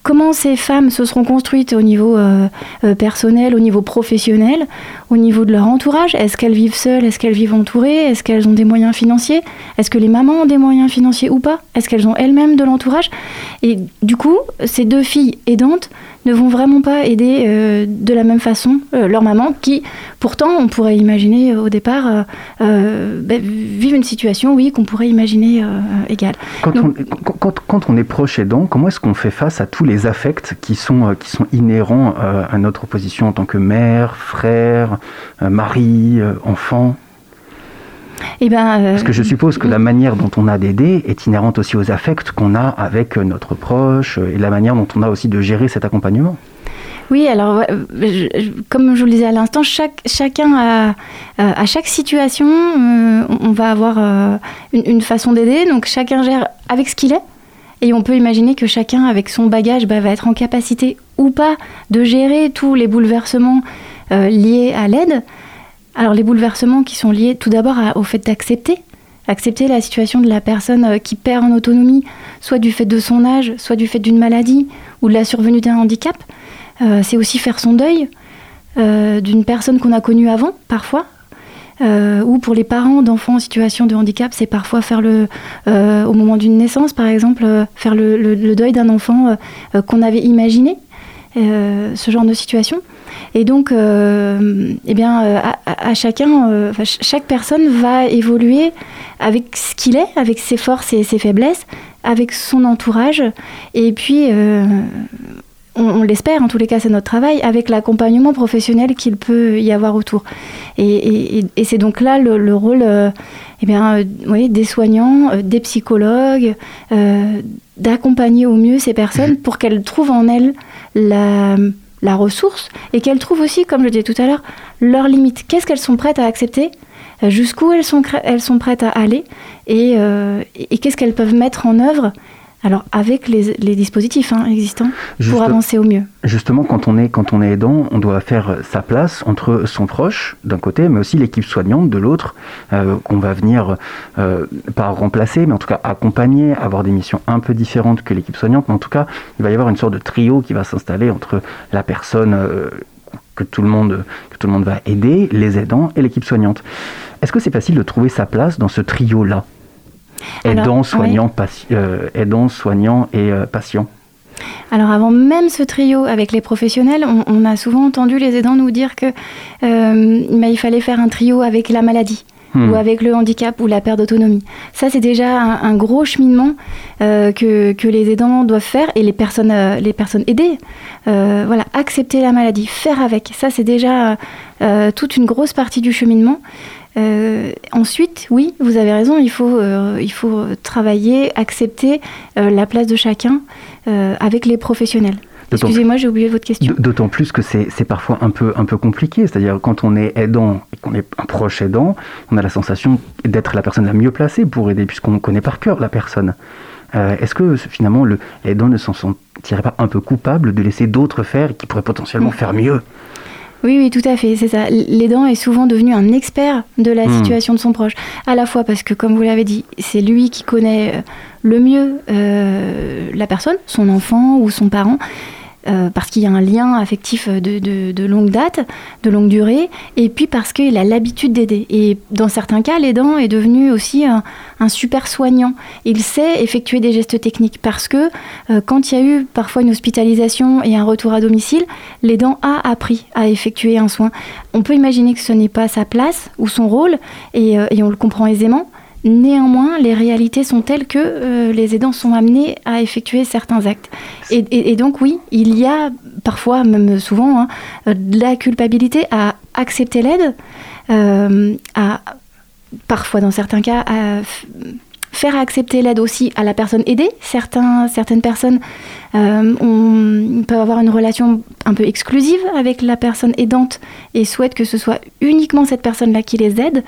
comment ces femmes se seront construites au niveau euh, euh, personnel, au niveau professionnel, au niveau de leur entourage? Est-ce qu'elles vivent seules? Est-ce qu'elles vivent entourées? Est-ce qu'elles ont des moyens financiers? Est-ce que les mamans ont des moyens financiers ou pas? Est-ce qu'elles ont elles-mêmes de l'entourage? Et du coup, ces deux filles aidantes ne vont vraiment pas aider euh, de la même façon euh, leur maman qui, pourtant, on pourrait imaginer euh, au départ, ben, vivre une situation, oui, qu'on pourrait imaginer égale. Quand, Donc- on, quand, quand on est proche aidant, comment est-ce qu'on fait face à tous les affects qui sont, qui sont inhérents à notre position en tant que mère, frère, mari, enfant? Eh ben, euh, Parce que je suppose que la manière dont on a d'aider est inhérente aussi aux affects qu'on a avec euh, notre proche euh, et la manière dont on a aussi de gérer cet accompagnement. Oui, alors je- comme je vous le disais à l'instant, chaque, chacun a, à chaque situation, euh, on va avoir euh, une, une façon d'aider. Donc chacun gère avec ce qu'il est. Et on peut imaginer que chacun, avec son bagage, bah, va être en capacité ou pas de gérer tous les bouleversements liés à l'aide. Alors les bouleversements qui sont liés tout d'abord au fait d'accepter, accepter la situation de la personne euh, qui perd en autonomie, soit du fait de son âge, soit du fait d'une maladie ou de la survenue d'un handicap. Euh, c'est aussi faire son deuil euh, d'une personne qu'on a connue avant, parfois. Ou pour les parents d'enfants en situation de handicap, c'est parfois faire le, au moment d'une naissance, par exemple, faire le, le- deuil d'un enfant qu'on avait imaginé, ce genre de situation. Et donc, euh, eh bien, euh, à, chacun, euh, chaque personne va évoluer avec ce qu'il est, avec ses forces et ses faiblesses, avec son entourage, et puis on, l'espère, en tous les cas c'est notre travail, avec l'accompagnement professionnel qu'il peut y avoir autour. Et, c'est donc là le, le rôle eh bien, des soignants, des psychologues, d'accompagner au mieux ces personnes pour qu'elles trouvent en elles la, la ressource et qu'elles trouvent aussi, comme je disais tout à l'heure, leurs limites. Qu'est-ce qu'elles sont prêtes à accepter euh, Jusqu'où elles sont, prêtes à aller euh, et qu'est-ce qu'elles peuvent mettre en œuvre alors avec les, les dispositifs hein, existants Juste- pour avancer au mieux. Justement, quand on est, quand on est aidant, on doit faire sa place entre son proche d'un côté, mais aussi l'équipe soignante de l'autre, euh, qu'on va venir euh, pas remplacer, mais en tout cas accompagner, avoir des missions un peu différentes que l'équipe soignante. Mais en tout cas, il va y avoir une sorte de trio qui va s'installer entre la personne euh, que tout le monde que tout le monde va aider, les aidants et l'équipe soignante. Est-ce que c'est facile de trouver sa place dans ce trio-là? Alors, Aidant, ouais. soignant, pati- euh, aidant, soignant et euh, patient. Alors avant même ce trio avec les professionnels, on, on a souvent entendu les aidants nous dire que euh, bah, il fallait faire un trio avec la maladie. Hmm. ou avec le handicap ou la perte d'autonomie. Ça, c'est déjà un, un gros cheminement euh, que, que les aidants doivent faire et les personnes, euh, les personnes aidées. Euh, voilà, accepter la maladie, faire avec. Ça, c'est déjà toute une grosse partie du cheminement. Euh, ensuite, oui, vous avez raison, il faut, euh, il faut travailler, accepter euh, la place de chacun avec les professionnels. D'autant- Excusez-moi, j'ai oublié votre question. D'autant plus que c'est parfois un peu, un peu compliqué. C'est-à-dire, quand on est aidant et qu'on est un proche aidant, on a la sensation d'être la personne la mieux placée pour aider, puisqu'on connaît par cœur la personne. Est-ce que finalement, le- l'aidant ne s'en sentirait pas un peu coupable de laisser d'autres faire et qui pourraient potentiellement faire mieux? Oui, oui, tout à fait, c'est ça. L'aidant est souvent devenu un expert de la Hmm. situation de son proche. À la fois parce que, comme vous l'avez dit, c'est lui qui connaît euh, le mieux euh, la personne, son enfant ou son parent, euh, parce qu'il y a un lien affectif de, de- de longue date, de longue durée, et puis parce qu'il a l'habitude d'aider. Et dans certains cas, l'aidant est devenu aussi un, un super soignant. Il sait effectuer des gestes techniques parce que euh, quand il y a eu parfois une hospitalisation et un retour à domicile, l'aidant a appris à effectuer un soin. On peut imaginer que ce n'est pas sa place ou son rôle, et, euh, et on le comprend aisément. Néanmoins, les réalités sont telles que euh, les aidants sont amenés à effectuer certains actes. Et, donc oui, il y a parfois, même souvent, hein, euh, de la culpabilité à accepter l'aide, euh, à parfois dans certains cas à faire accepter l'aide aussi à la personne aidée. Certains, certaines personnes peuvent avoir une relation un peu exclusive avec la personne aidante et souhaitent que ce soit uniquement cette personne-là qui les aide.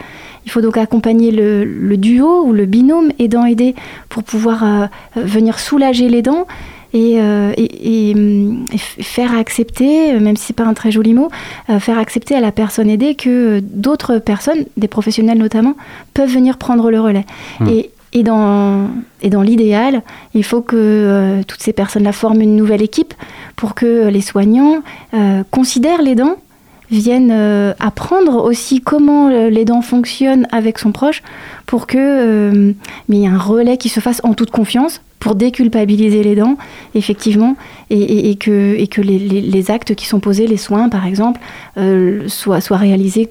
Il faut donc accompagner le, le duo ou le binôme aidant-aidé pour pouvoir euh, venir soulager. Et, euh, et- et, et f- faire accepter, euh, même si c'est pas un très joli mot, euh, faire accepter à la personne aidée que euh, d'autres personnes, des professionnels notamment, peuvent venir prendre le relais. Hmm. Et, et dans, et dans l'idéal, il faut que euh, toutes ces personnes-là forment une nouvelle équipe pour que les soignants euh, considèrent l'aidant, viennent euh, apprendre aussi comment euh, l'aidant fonctionne avec son proche pour que euh, il y ait un relais qui se fasse en toute confiance pour déculpabiliser l'aidant, effectivement, et, que, les, les- les actes qui sont posés, les soins par exemple, soient, réalisés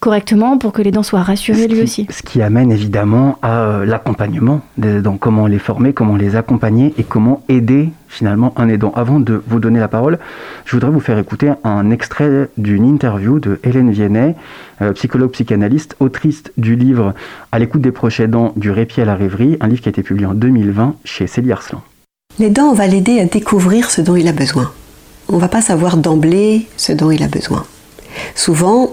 correctement pour que l'aidant soit rassuré Ce lui qui- aussi. Ce qui amène évidemment à euh, l'accompagnement, donc comment les former, comment les accompagner et comment aider finalement un aidant. Avant de vous donner la parole, je voudrais vous faire écouter un extrait d'une interview de Hélène Viennet, euh, psychologue psychanalyste, autrice du livre À l'écoute des proches aidants du répit à la rêverie, un livre qui a été publié en 2020 chez Célie Arslan. L'aidant, on va l'aider à découvrir ce dont il a besoin. On ne va pas savoir d'emblée ce dont il a besoin. Souvent,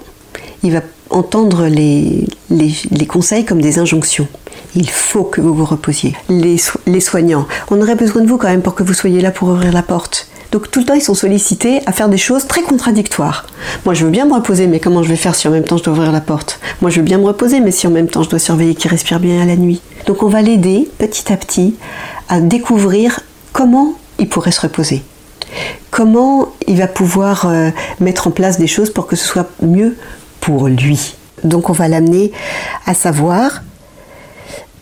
il va entendre les, les- conseils comme des injonctions. Il faut que vous vous reposiez. Les, les soignants, on aurait besoin de vous quand même pour que vous soyez là pour ouvrir la porte. Donc tout le temps, ils sont sollicités à faire des choses très contradictoires. Moi, je veux bien me reposer, mais comment je vais faire si en même temps je dois ouvrir la porte? Moi, je veux bien me reposer, mais si en même temps je dois surveiller qu'il respire bien à la nuit. Donc on va l'aider petit à petit à découvrir comment il pourrait se reposer. Comment il va pouvoir euh, mettre en place des choses pour que ce soit mieux lui. Donc on va l'amener à savoir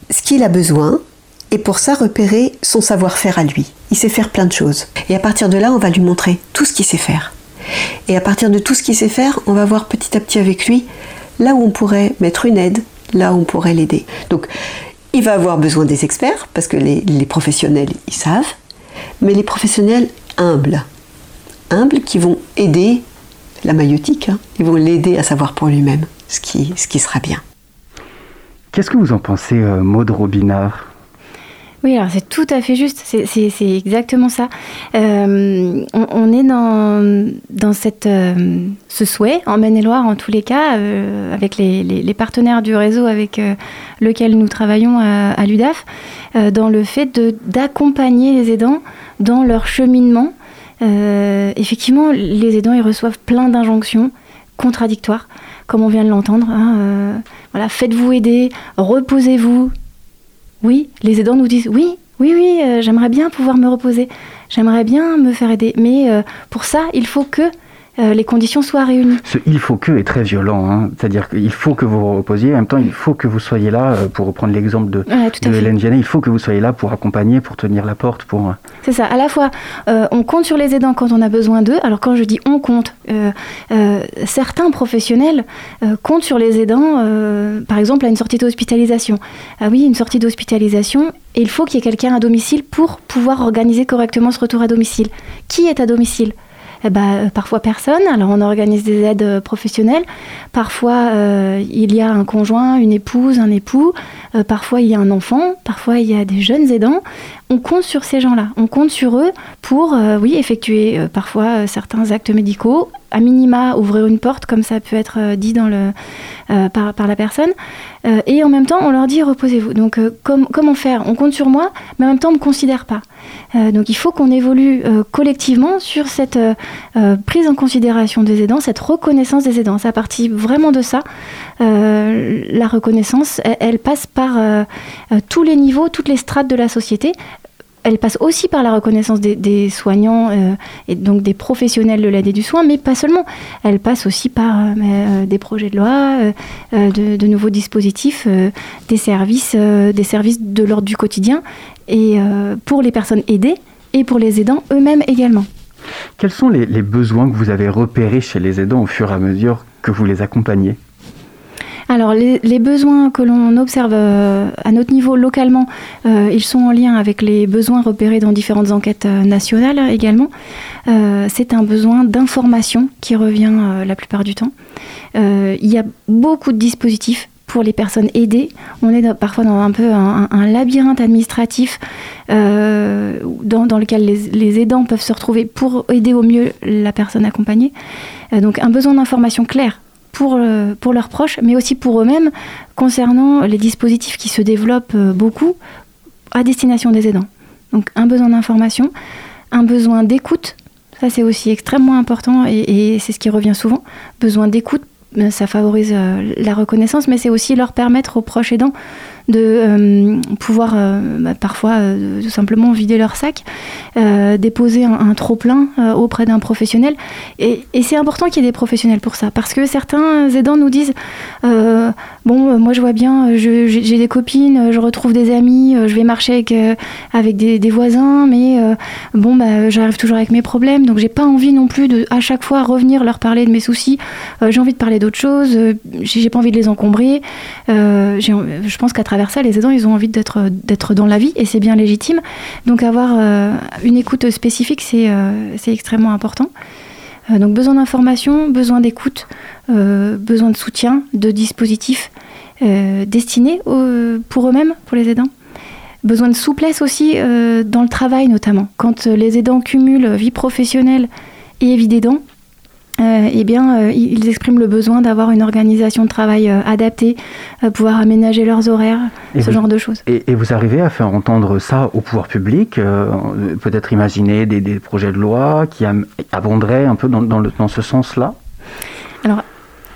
ce qu'il a besoin et pour ça repérer son savoir-faire à lui. Il sait faire plein de choses. Et à partir de là, on va lui montrer tout ce qu'il sait faire. Et à partir de tout ce qu'il sait faire, on va voir petit à petit avec lui là où on pourrait mettre une aide, là où on pourrait l'aider. Donc il va avoir besoin des experts parce que les, les professionnels, ils savent, mais les professionnels humbles, humbles qui vont aider la maïotique, hein, ils vont l'aider à savoir pour lui-même ce qui, ce qui sera bien. Qu'est-ce que vous en pensez, euh, Maud Robinard? Oui, alors c'est tout à fait juste, c'est- c'est c'est exactement ça. Euh, on, on est dans, dans cette, euh, ce souhait, en Maine-et-Loire en tous les cas, euh, avec les, les- les partenaires du réseau avec euh, lequel nous travaillons à, à l'UDAF, euh, dans le fait de- d'accompagner les aidants dans leur cheminement. Euh, effectivement, les aidants, ils reçoivent plein d'injonctions contradictoires, comme on vient de l'entendre. hein, euh, voilà, faites-vous aider, reposez-vous, oui, les aidants nous disent oui, oui, oui, euh, j'aimerais bien pouvoir me reposer, j'aimerais bien me faire aider, mais pour ça, il faut que euh, les conditions soient réunies. Ce il faut que est très violent, hein. c'est-à-dire qu'il faut que vous vous reposiez, en même temps il faut que vous soyez là, euh, pour reprendre l'exemple de, Ouais, de. Hélène Vianney, il faut que vous soyez là pour accompagner, pour tenir la porte, pour... euh, C'est ça, à la fois, euh, on compte sur les aidants quand on a besoin d'eux. Alors quand je dis on compte, certains professionnels comptent sur les aidants, par exemple à une sortie d'hospitalisation. Ah oui, une sortie d'hospitalisation, et il faut qu'il y ait quelqu'un à domicile pour pouvoir organiser correctement ce retour à domicile. Qui est à domicile? Eh ben, euh, parfois personne, alors on organise des aides professionnelles. Parfois euh, il y a un conjoint, une épouse, un époux. Euh, parfois il y a un enfant. Parfois il y a des jeunes aidants. On compte sur ces gens-là. On compte sur eux pour, effectuer parfois certains actes médicaux à minima ouvrir une porte, comme ça peut être euh, dit dans le, euh, par, la personne. Euh, et en même temps, on leur dit reposez-vous. Donc, comment faire? On compte sur moi, mais en même temps, on ne me considère pas. donc, il faut qu'on évolue collectivement sur cette prise en considération des aidants, cette reconnaissance des aidants. À partir vraiment de ça. la reconnaissance, elle, elle passe par tous les niveaux, toutes les strates de la société elle passe aussi par la reconnaissance des, soignants euh, et donc des professionnels de l'aide et du soin, mais pas seulement. Elle passe aussi par euh, euh, des projets de loi, de, nouveaux dispositifs, des services, des services de l'ordre du quotidien, et pour les personnes aidées et pour les aidants eux-mêmes également. Quels sont les, les besoins que vous avez repérés chez les aidants au fur et à mesure que vous les accompagnez? Alors les, besoins que l'on observe euh, à notre niveau localement, euh, ils sont en lien avec les besoins repérés dans différentes enquêtes euh, nationales également. c'est un besoin d'information qui revient la plupart du temps. il y a beaucoup de dispositifs pour les personnes aidées. On est parfois dans un peu un, labyrinthe administratif dans, lequel les, les, aidants peuvent se retrouver pour aider au mieux la personne accompagnée. donc un besoin d'information claire pour, euh, pour leurs proches, mais aussi pour eux-mêmes, concernant les dispositifs qui se développent euh, beaucoup à destination des aidants. Donc un besoin d'information, un besoin d'écoute, ça c'est aussi extrêmement important et, c'est ce qui revient souvent, besoin d'écoute, euh, ça favorise la reconnaissance, mais c'est aussi leur permettre aux proches aidants de euh, pouvoir euh, bah, parfois euh, tout simplement vider leur sac, déposer un, trop-plein auprès d'un professionnel. Et, c'est important qu'il y ait des professionnels pour ça, parce que certains aidants nous disent Bon, moi je vois bien, j'ai des copines, je retrouve des amis, je vais marcher avec, avec des, voisins, mais bon, bah, j'arrive toujours avec mes problèmes, donc j'ai pas envie non plus de à chaque fois revenir leur parler de mes soucis. j'ai envie de parler d'autres choses, j'ai pas envie de les encombrer. je pense qu'à travers travers ça, les aidants, ils ont envie d'être, d'être dans la vie et c'est bien légitime. Donc avoir euh, une écoute spécifique, c'est, euh, c'est extrêmement important. Euh, donc besoin d'information, besoin d'écoute, besoin de soutien, de dispositifs destinés pour eux-mêmes, pour les aidants. Besoin de souplesse aussi dans le travail notamment. Quand les aidants cumulent vie professionnelle et vie d'aidant, euh, eh bien, euh, ils expriment le besoin d'avoir une organisation de travail euh, adaptée, pouvoir aménager leurs horaires, ce genre de choses. Et, vous arrivez à faire entendre ça au pouvoir public Peut-être imaginer des, projets de loi qui abonderaient un peu dans, dans ce sens-là? Alors,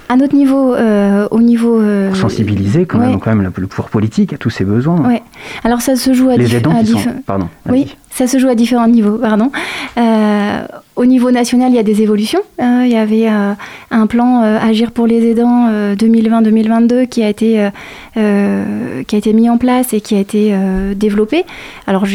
à notre niveau, au niveau... Pour sensibiliser quand, même, quand même le, pouvoir politique à tous ces besoins. Oui. Alors ça se joue à, Les aidants Pardon. Oui, ça se joue à différents niveaux, pardon. Euh, au niveau national, il y a des évolutions. Euh, il y avait euh, un plan Agir pour les aidants 2020-2022 qui a été qui a été mis en place et qui a été développé. Alors,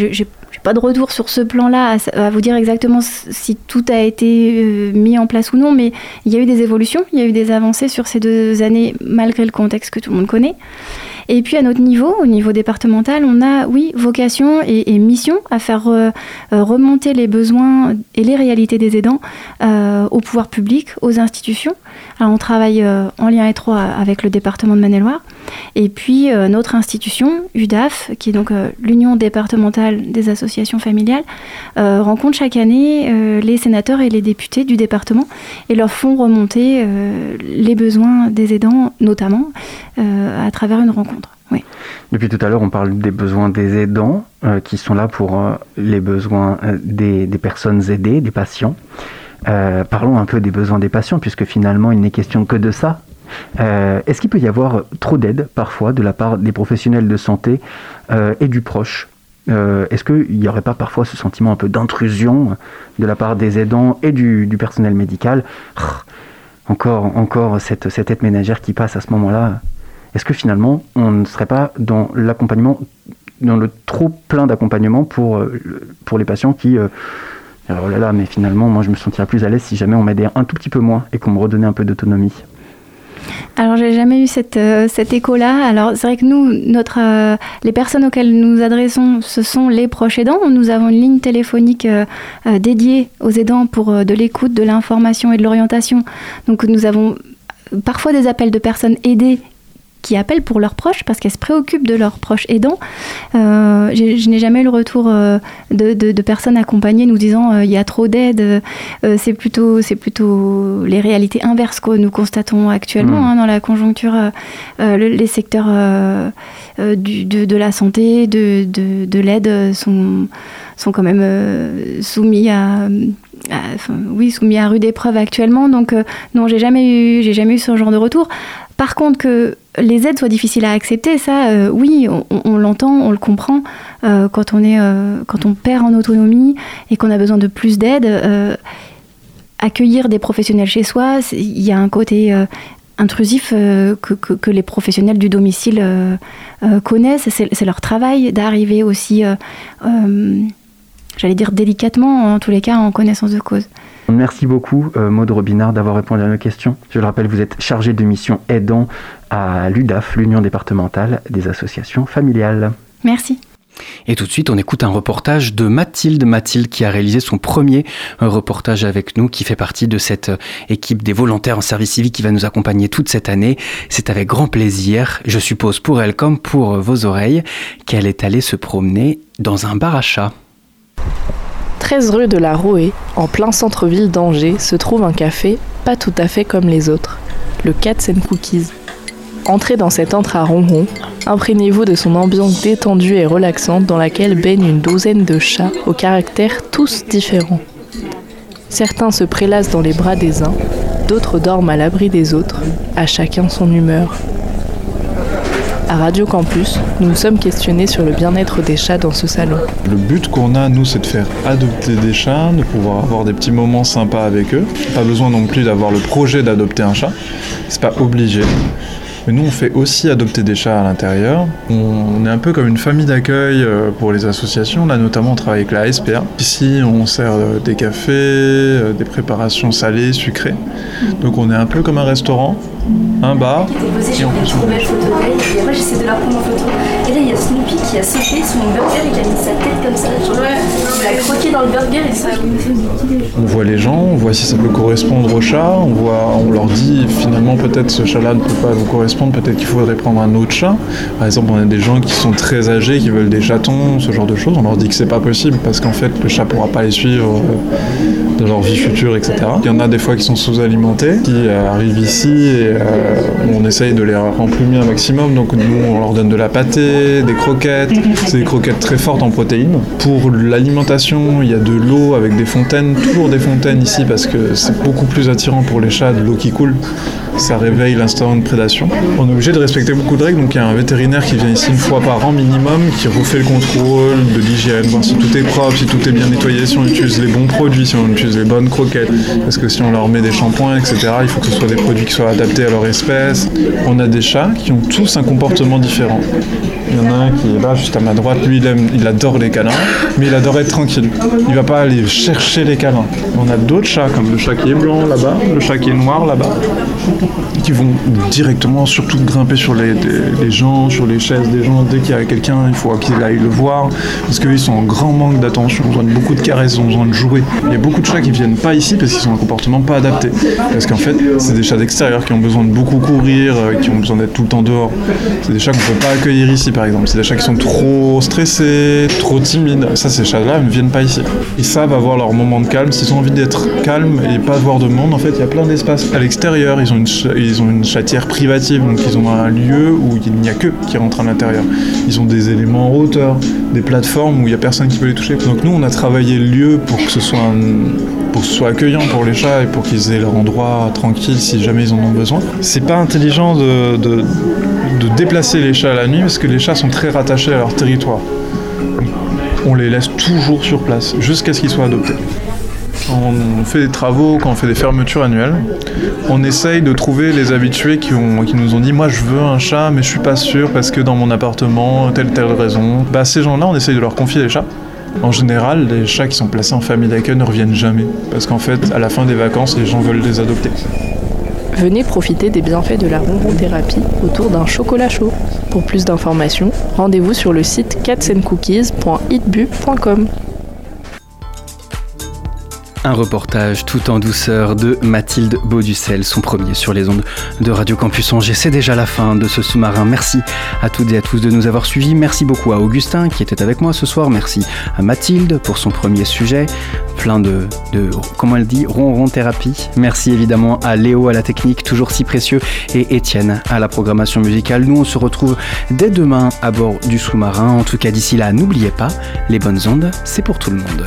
j'ai pas de retour sur ce plan-là à, vous dire exactement si tout a été mis en place ou non, mais il y a eu des évolutions, il y a eu des avancées sur ces deux années malgré le contexte que tout le monde connaît. Et puis à notre niveau, au niveau départemental, on a, oui, vocation et, mission à faire euh, remonter les besoins et les réalités des aidants euh, au pouvoir public, aux institutions. Alors on travaille euh, en lien étroit avec le département de Maine-et-Loire. Et puis notre institution, UDAF, qui est donc l'Union départementale des associations familiales, rencontre chaque année les sénateurs et les députés du département et leur font remonter les besoins des aidants, notamment à travers une rencontre. Depuis tout à l'heure, on parle des besoins des aidants, euh, qui sont là pour euh, les besoins euh, des, personnes aidées, des patients. parlons un peu des besoins des patients, puisque finalement, il n'est question que de ça. Est-ce qu'il peut y avoir trop d'aide parfois de la part des professionnels de santé et du proche? Est-ce qu'il n'y aurait pas parfois ce sentiment un peu d'intrusion de la part des aidants et du, personnel médical? Encore, encore cette, cette aide ménagère qui passe à ce moment-là est-ce que finalement, on ne serait pas dans l'accompagnement, dans le trop plein d'accompagnement pour, euh, pour les patients qui... Euh, oh là là, mais finalement, moi je me sentirais plus à l'aise si jamais on m'aidait un tout petit peu moins et qu'on me redonnait un peu d'autonomie. Alors, j'ai jamais eu cette, euh, cet écho-là. Alors, c'est vrai que nous, notre, les personnes auxquelles nous nous adressons, ce sont les proches aidants. Nous avons une ligne téléphonique dédiée aux aidants pour de l'écoute, de l'information et de l'orientation. Donc, nous avons parfois des appels de personnes aidées qui appellent pour leurs proches parce qu'elles se préoccupent de leurs proches aidants. Euh, je n'ai jamais eu le retour euh, de, de- de personnes accompagnées nous disant euh, il y a trop d'aide. Euh, c'est plutôt, c'est plutôt les réalités inverses que nous constatons actuellement Mm. hein, dans la conjoncture. le- les secteurs du- de, de la santé, de, de, de l'aide sont, sont quand même soumis à, à- enfin, oui, soumis à rude épreuve actuellement. Donc euh, non, j'ai jamais eu, j'ai jamais eu ce genre de retour. Par contre, que les aides soient difficiles à accepter, ça, euh, oui, on, l'entend, on le comprend. euh, quand on est, euh, quand on perd en autonomie et qu'on a besoin de plus d'aide, accueillir des professionnels chez soi, il y a un côté intrusif que, que- les professionnels du domicile connaissent. C'est leur travail d'arriver aussi, j'allais dire délicatement, en tous les cas, en connaissance de cause. Merci beaucoup, euh, Maud Robinard, d'avoir répondu à nos questions. Je le rappelle, vous êtes chargé de mission aidant à l'UDAF, l'Union départementale des associations familiales. Merci. Et tout de suite, on écoute un reportage de Mathilde. Mathilde qui a réalisé son premier euh, reportage avec nous, qui fait partie de cette euh, équipe des volontaires en service civique qui va nous accompagner toute cette année. C'est avec grand plaisir, je suppose pour elle comme pour vos oreilles, qu'elle est allée se promener dans un bar à chat. 13 rue de la Roée, en plein centre-ville d'Angers, se trouve un café pas tout à fait comme les autres, le Cats and Cookies. Entrez dans cet antre à ronron, imprégnez-vous de son ambiance détendue et relaxante dans laquelle baignent une douzaine de chats aux caractères tous différents. Certains se prélassent dans les bras des uns, d'autres dorment à l'abri des autres, à chacun son humeur. À Radio Campus, nous nous sommes questionnés sur le bien-être des chats dans ce salon. Le but qu'on a, nous, c'est de faire adopter des chats, de pouvoir avoir des petits moments sympas avec eux. Pas besoin non plus d'avoir le projet d'adopter un chat. C'est pas obligé. Mais nous, on fait aussi adopter des chats à l'intérieur. On est un peu comme une famille d'accueil euh, pour les associations. Là, notamment, on travaille avec la SPA. Ici, on sert euh, des cafés, euh, des préparations salées, sucrées. Donc, on est un peu comme un restaurant, un bar. Et on après, j'essaie de prendre en photo. Qui a sauté mon burger et qui a mis sa tête comme ça. Genre, il a croqué dans le burger et ça. On voit les gens, on voit si ça peut correspondre au chat, on, voit, on leur dit finalement peut-être ce chat-là ne peut pas vous correspondre, peut-être qu'il faudrait prendre un autre chat. Par exemple, on a des gens qui sont très âgés, qui veulent des chatons, ce genre de choses. On leur dit que c'est pas possible parce qu'en fait le chat pourra pas les suivre euh, dans leur vie future, etc. Il y en a des fois qui sont sous-alimentés, qui euh, arrivent ici et euh, on essaye de les remplumer un maximum. Donc nous, on leur donne de la pâtée, des croquettes. [LAUGHS] C'est des croquettes très fortes en protéines. Pour l'alimentation, il y a de l'eau avec des fontaines, toujours des fontaines ici parce que c'est beaucoup plus attirant pour les chats de l'eau qui coule. Ça réveille l'instinct de prédation. On est obligé de respecter beaucoup de règles, donc il y a un vétérinaire qui vient ici une fois par an minimum, qui refait le contrôle de l'hygiène, voir si tout est propre, si tout est bien nettoyé, si on utilise les bons produits, si on utilise les bonnes croquettes. Parce que si on leur met des shampoings, etc., il faut que ce soit des produits qui soient adaptés à leur espèce. On a des chats qui ont tous un comportement différent. Il y en a un qui est là, juste à ma droite, lui il, aime- il adore les câlins, mais il adore être tranquille. Il va pas aller chercher les câlins. On a d'autres chats, comme le chat qui est blanc là-bas, le chat qui est noir là-bas, qui vont directement surtout grimper sur les, gens, sur les chaises des gens. Dès qu'il y a quelqu'un, il faut qu'ils aillent le voir, parce qu'ils sont en grand manque d'attention, ils ont besoin de beaucoup de caresses, ils ont besoin de jouer. Il y a beaucoup de chats qui viennent pas ici parce qu'ils ont un comportement pas adapté. Parce qu'en fait, c'est des chats d'extérieur qui ont besoin de beaucoup courir, euh, qui ont besoin d'être tout le temps dehors. C'est des chats qu'on peut pas accueillir ici, exemple. C'est des chats qui sont trop stressés, trop timides. Ça, ces chats-là ne viennent pas ici. Ils savent avoir leur moment de calme. S'ils ont envie d'être calmes et pas voir de monde, en fait, il y a plein d'espace. À l'extérieur, ils ont une, ils ont une chatière privative, donc ils ont un lieu où il n'y a que qui rentrent à l'intérieur. Ils ont des éléments en hauteur, des plateformes où il n'y a personne qui peut les toucher. Donc nous, on a travaillé le lieu pour que ce soit un- pour que ce soit accueillant pour les chats et pour qu'ils aient leur endroit tranquille si jamais ils en ont besoin. C'est pas intelligent de, de, de déplacer les chats la nuit parce que les chats sont très rattachés à leur territoire. On les laisse toujours sur place jusqu'à ce qu'ils soient adoptés. On fait des travaux, quand on fait des fermetures annuelles, on essaye de trouver les habitués qui, ont, qui nous ont dit Moi je veux un chat, mais je suis pas sûr parce que dans mon appartement, telle telle raison. Bah, ces gens-là, on essaye de leur confier les chats. En général, les chats qui sont placés en famille d'accueil ne reviennent jamais parce qu'en fait, à la fin des vacances, les gens veulent les adopter. Venez profiter des bienfaits de la ronron-thérapie autour d'un chocolat chaud. Pour plus d'informations, rendez-vous sur le site catsandcookies.hitbu.com. Un reportage tout en douceur de Mathilde Bauducel, son premier sur les ondes de Radio Campus Angers. C'est déjà la fin de ce sous-marin. Merci à toutes et à tous de nous avoir suivis. Merci beaucoup à Augustin qui était avec moi ce soir. Merci à Mathilde pour son premier sujet. Plein de, de comment elle dit, ronron thérapie. Merci évidemment à Léo à la technique, toujours si précieux, et Étienne à la programmation musicale. Nous, on se retrouve dès demain à bord du sous-marin. En tout cas, d'ici là, n'oubliez pas, les bonnes ondes, c'est pour tout le monde.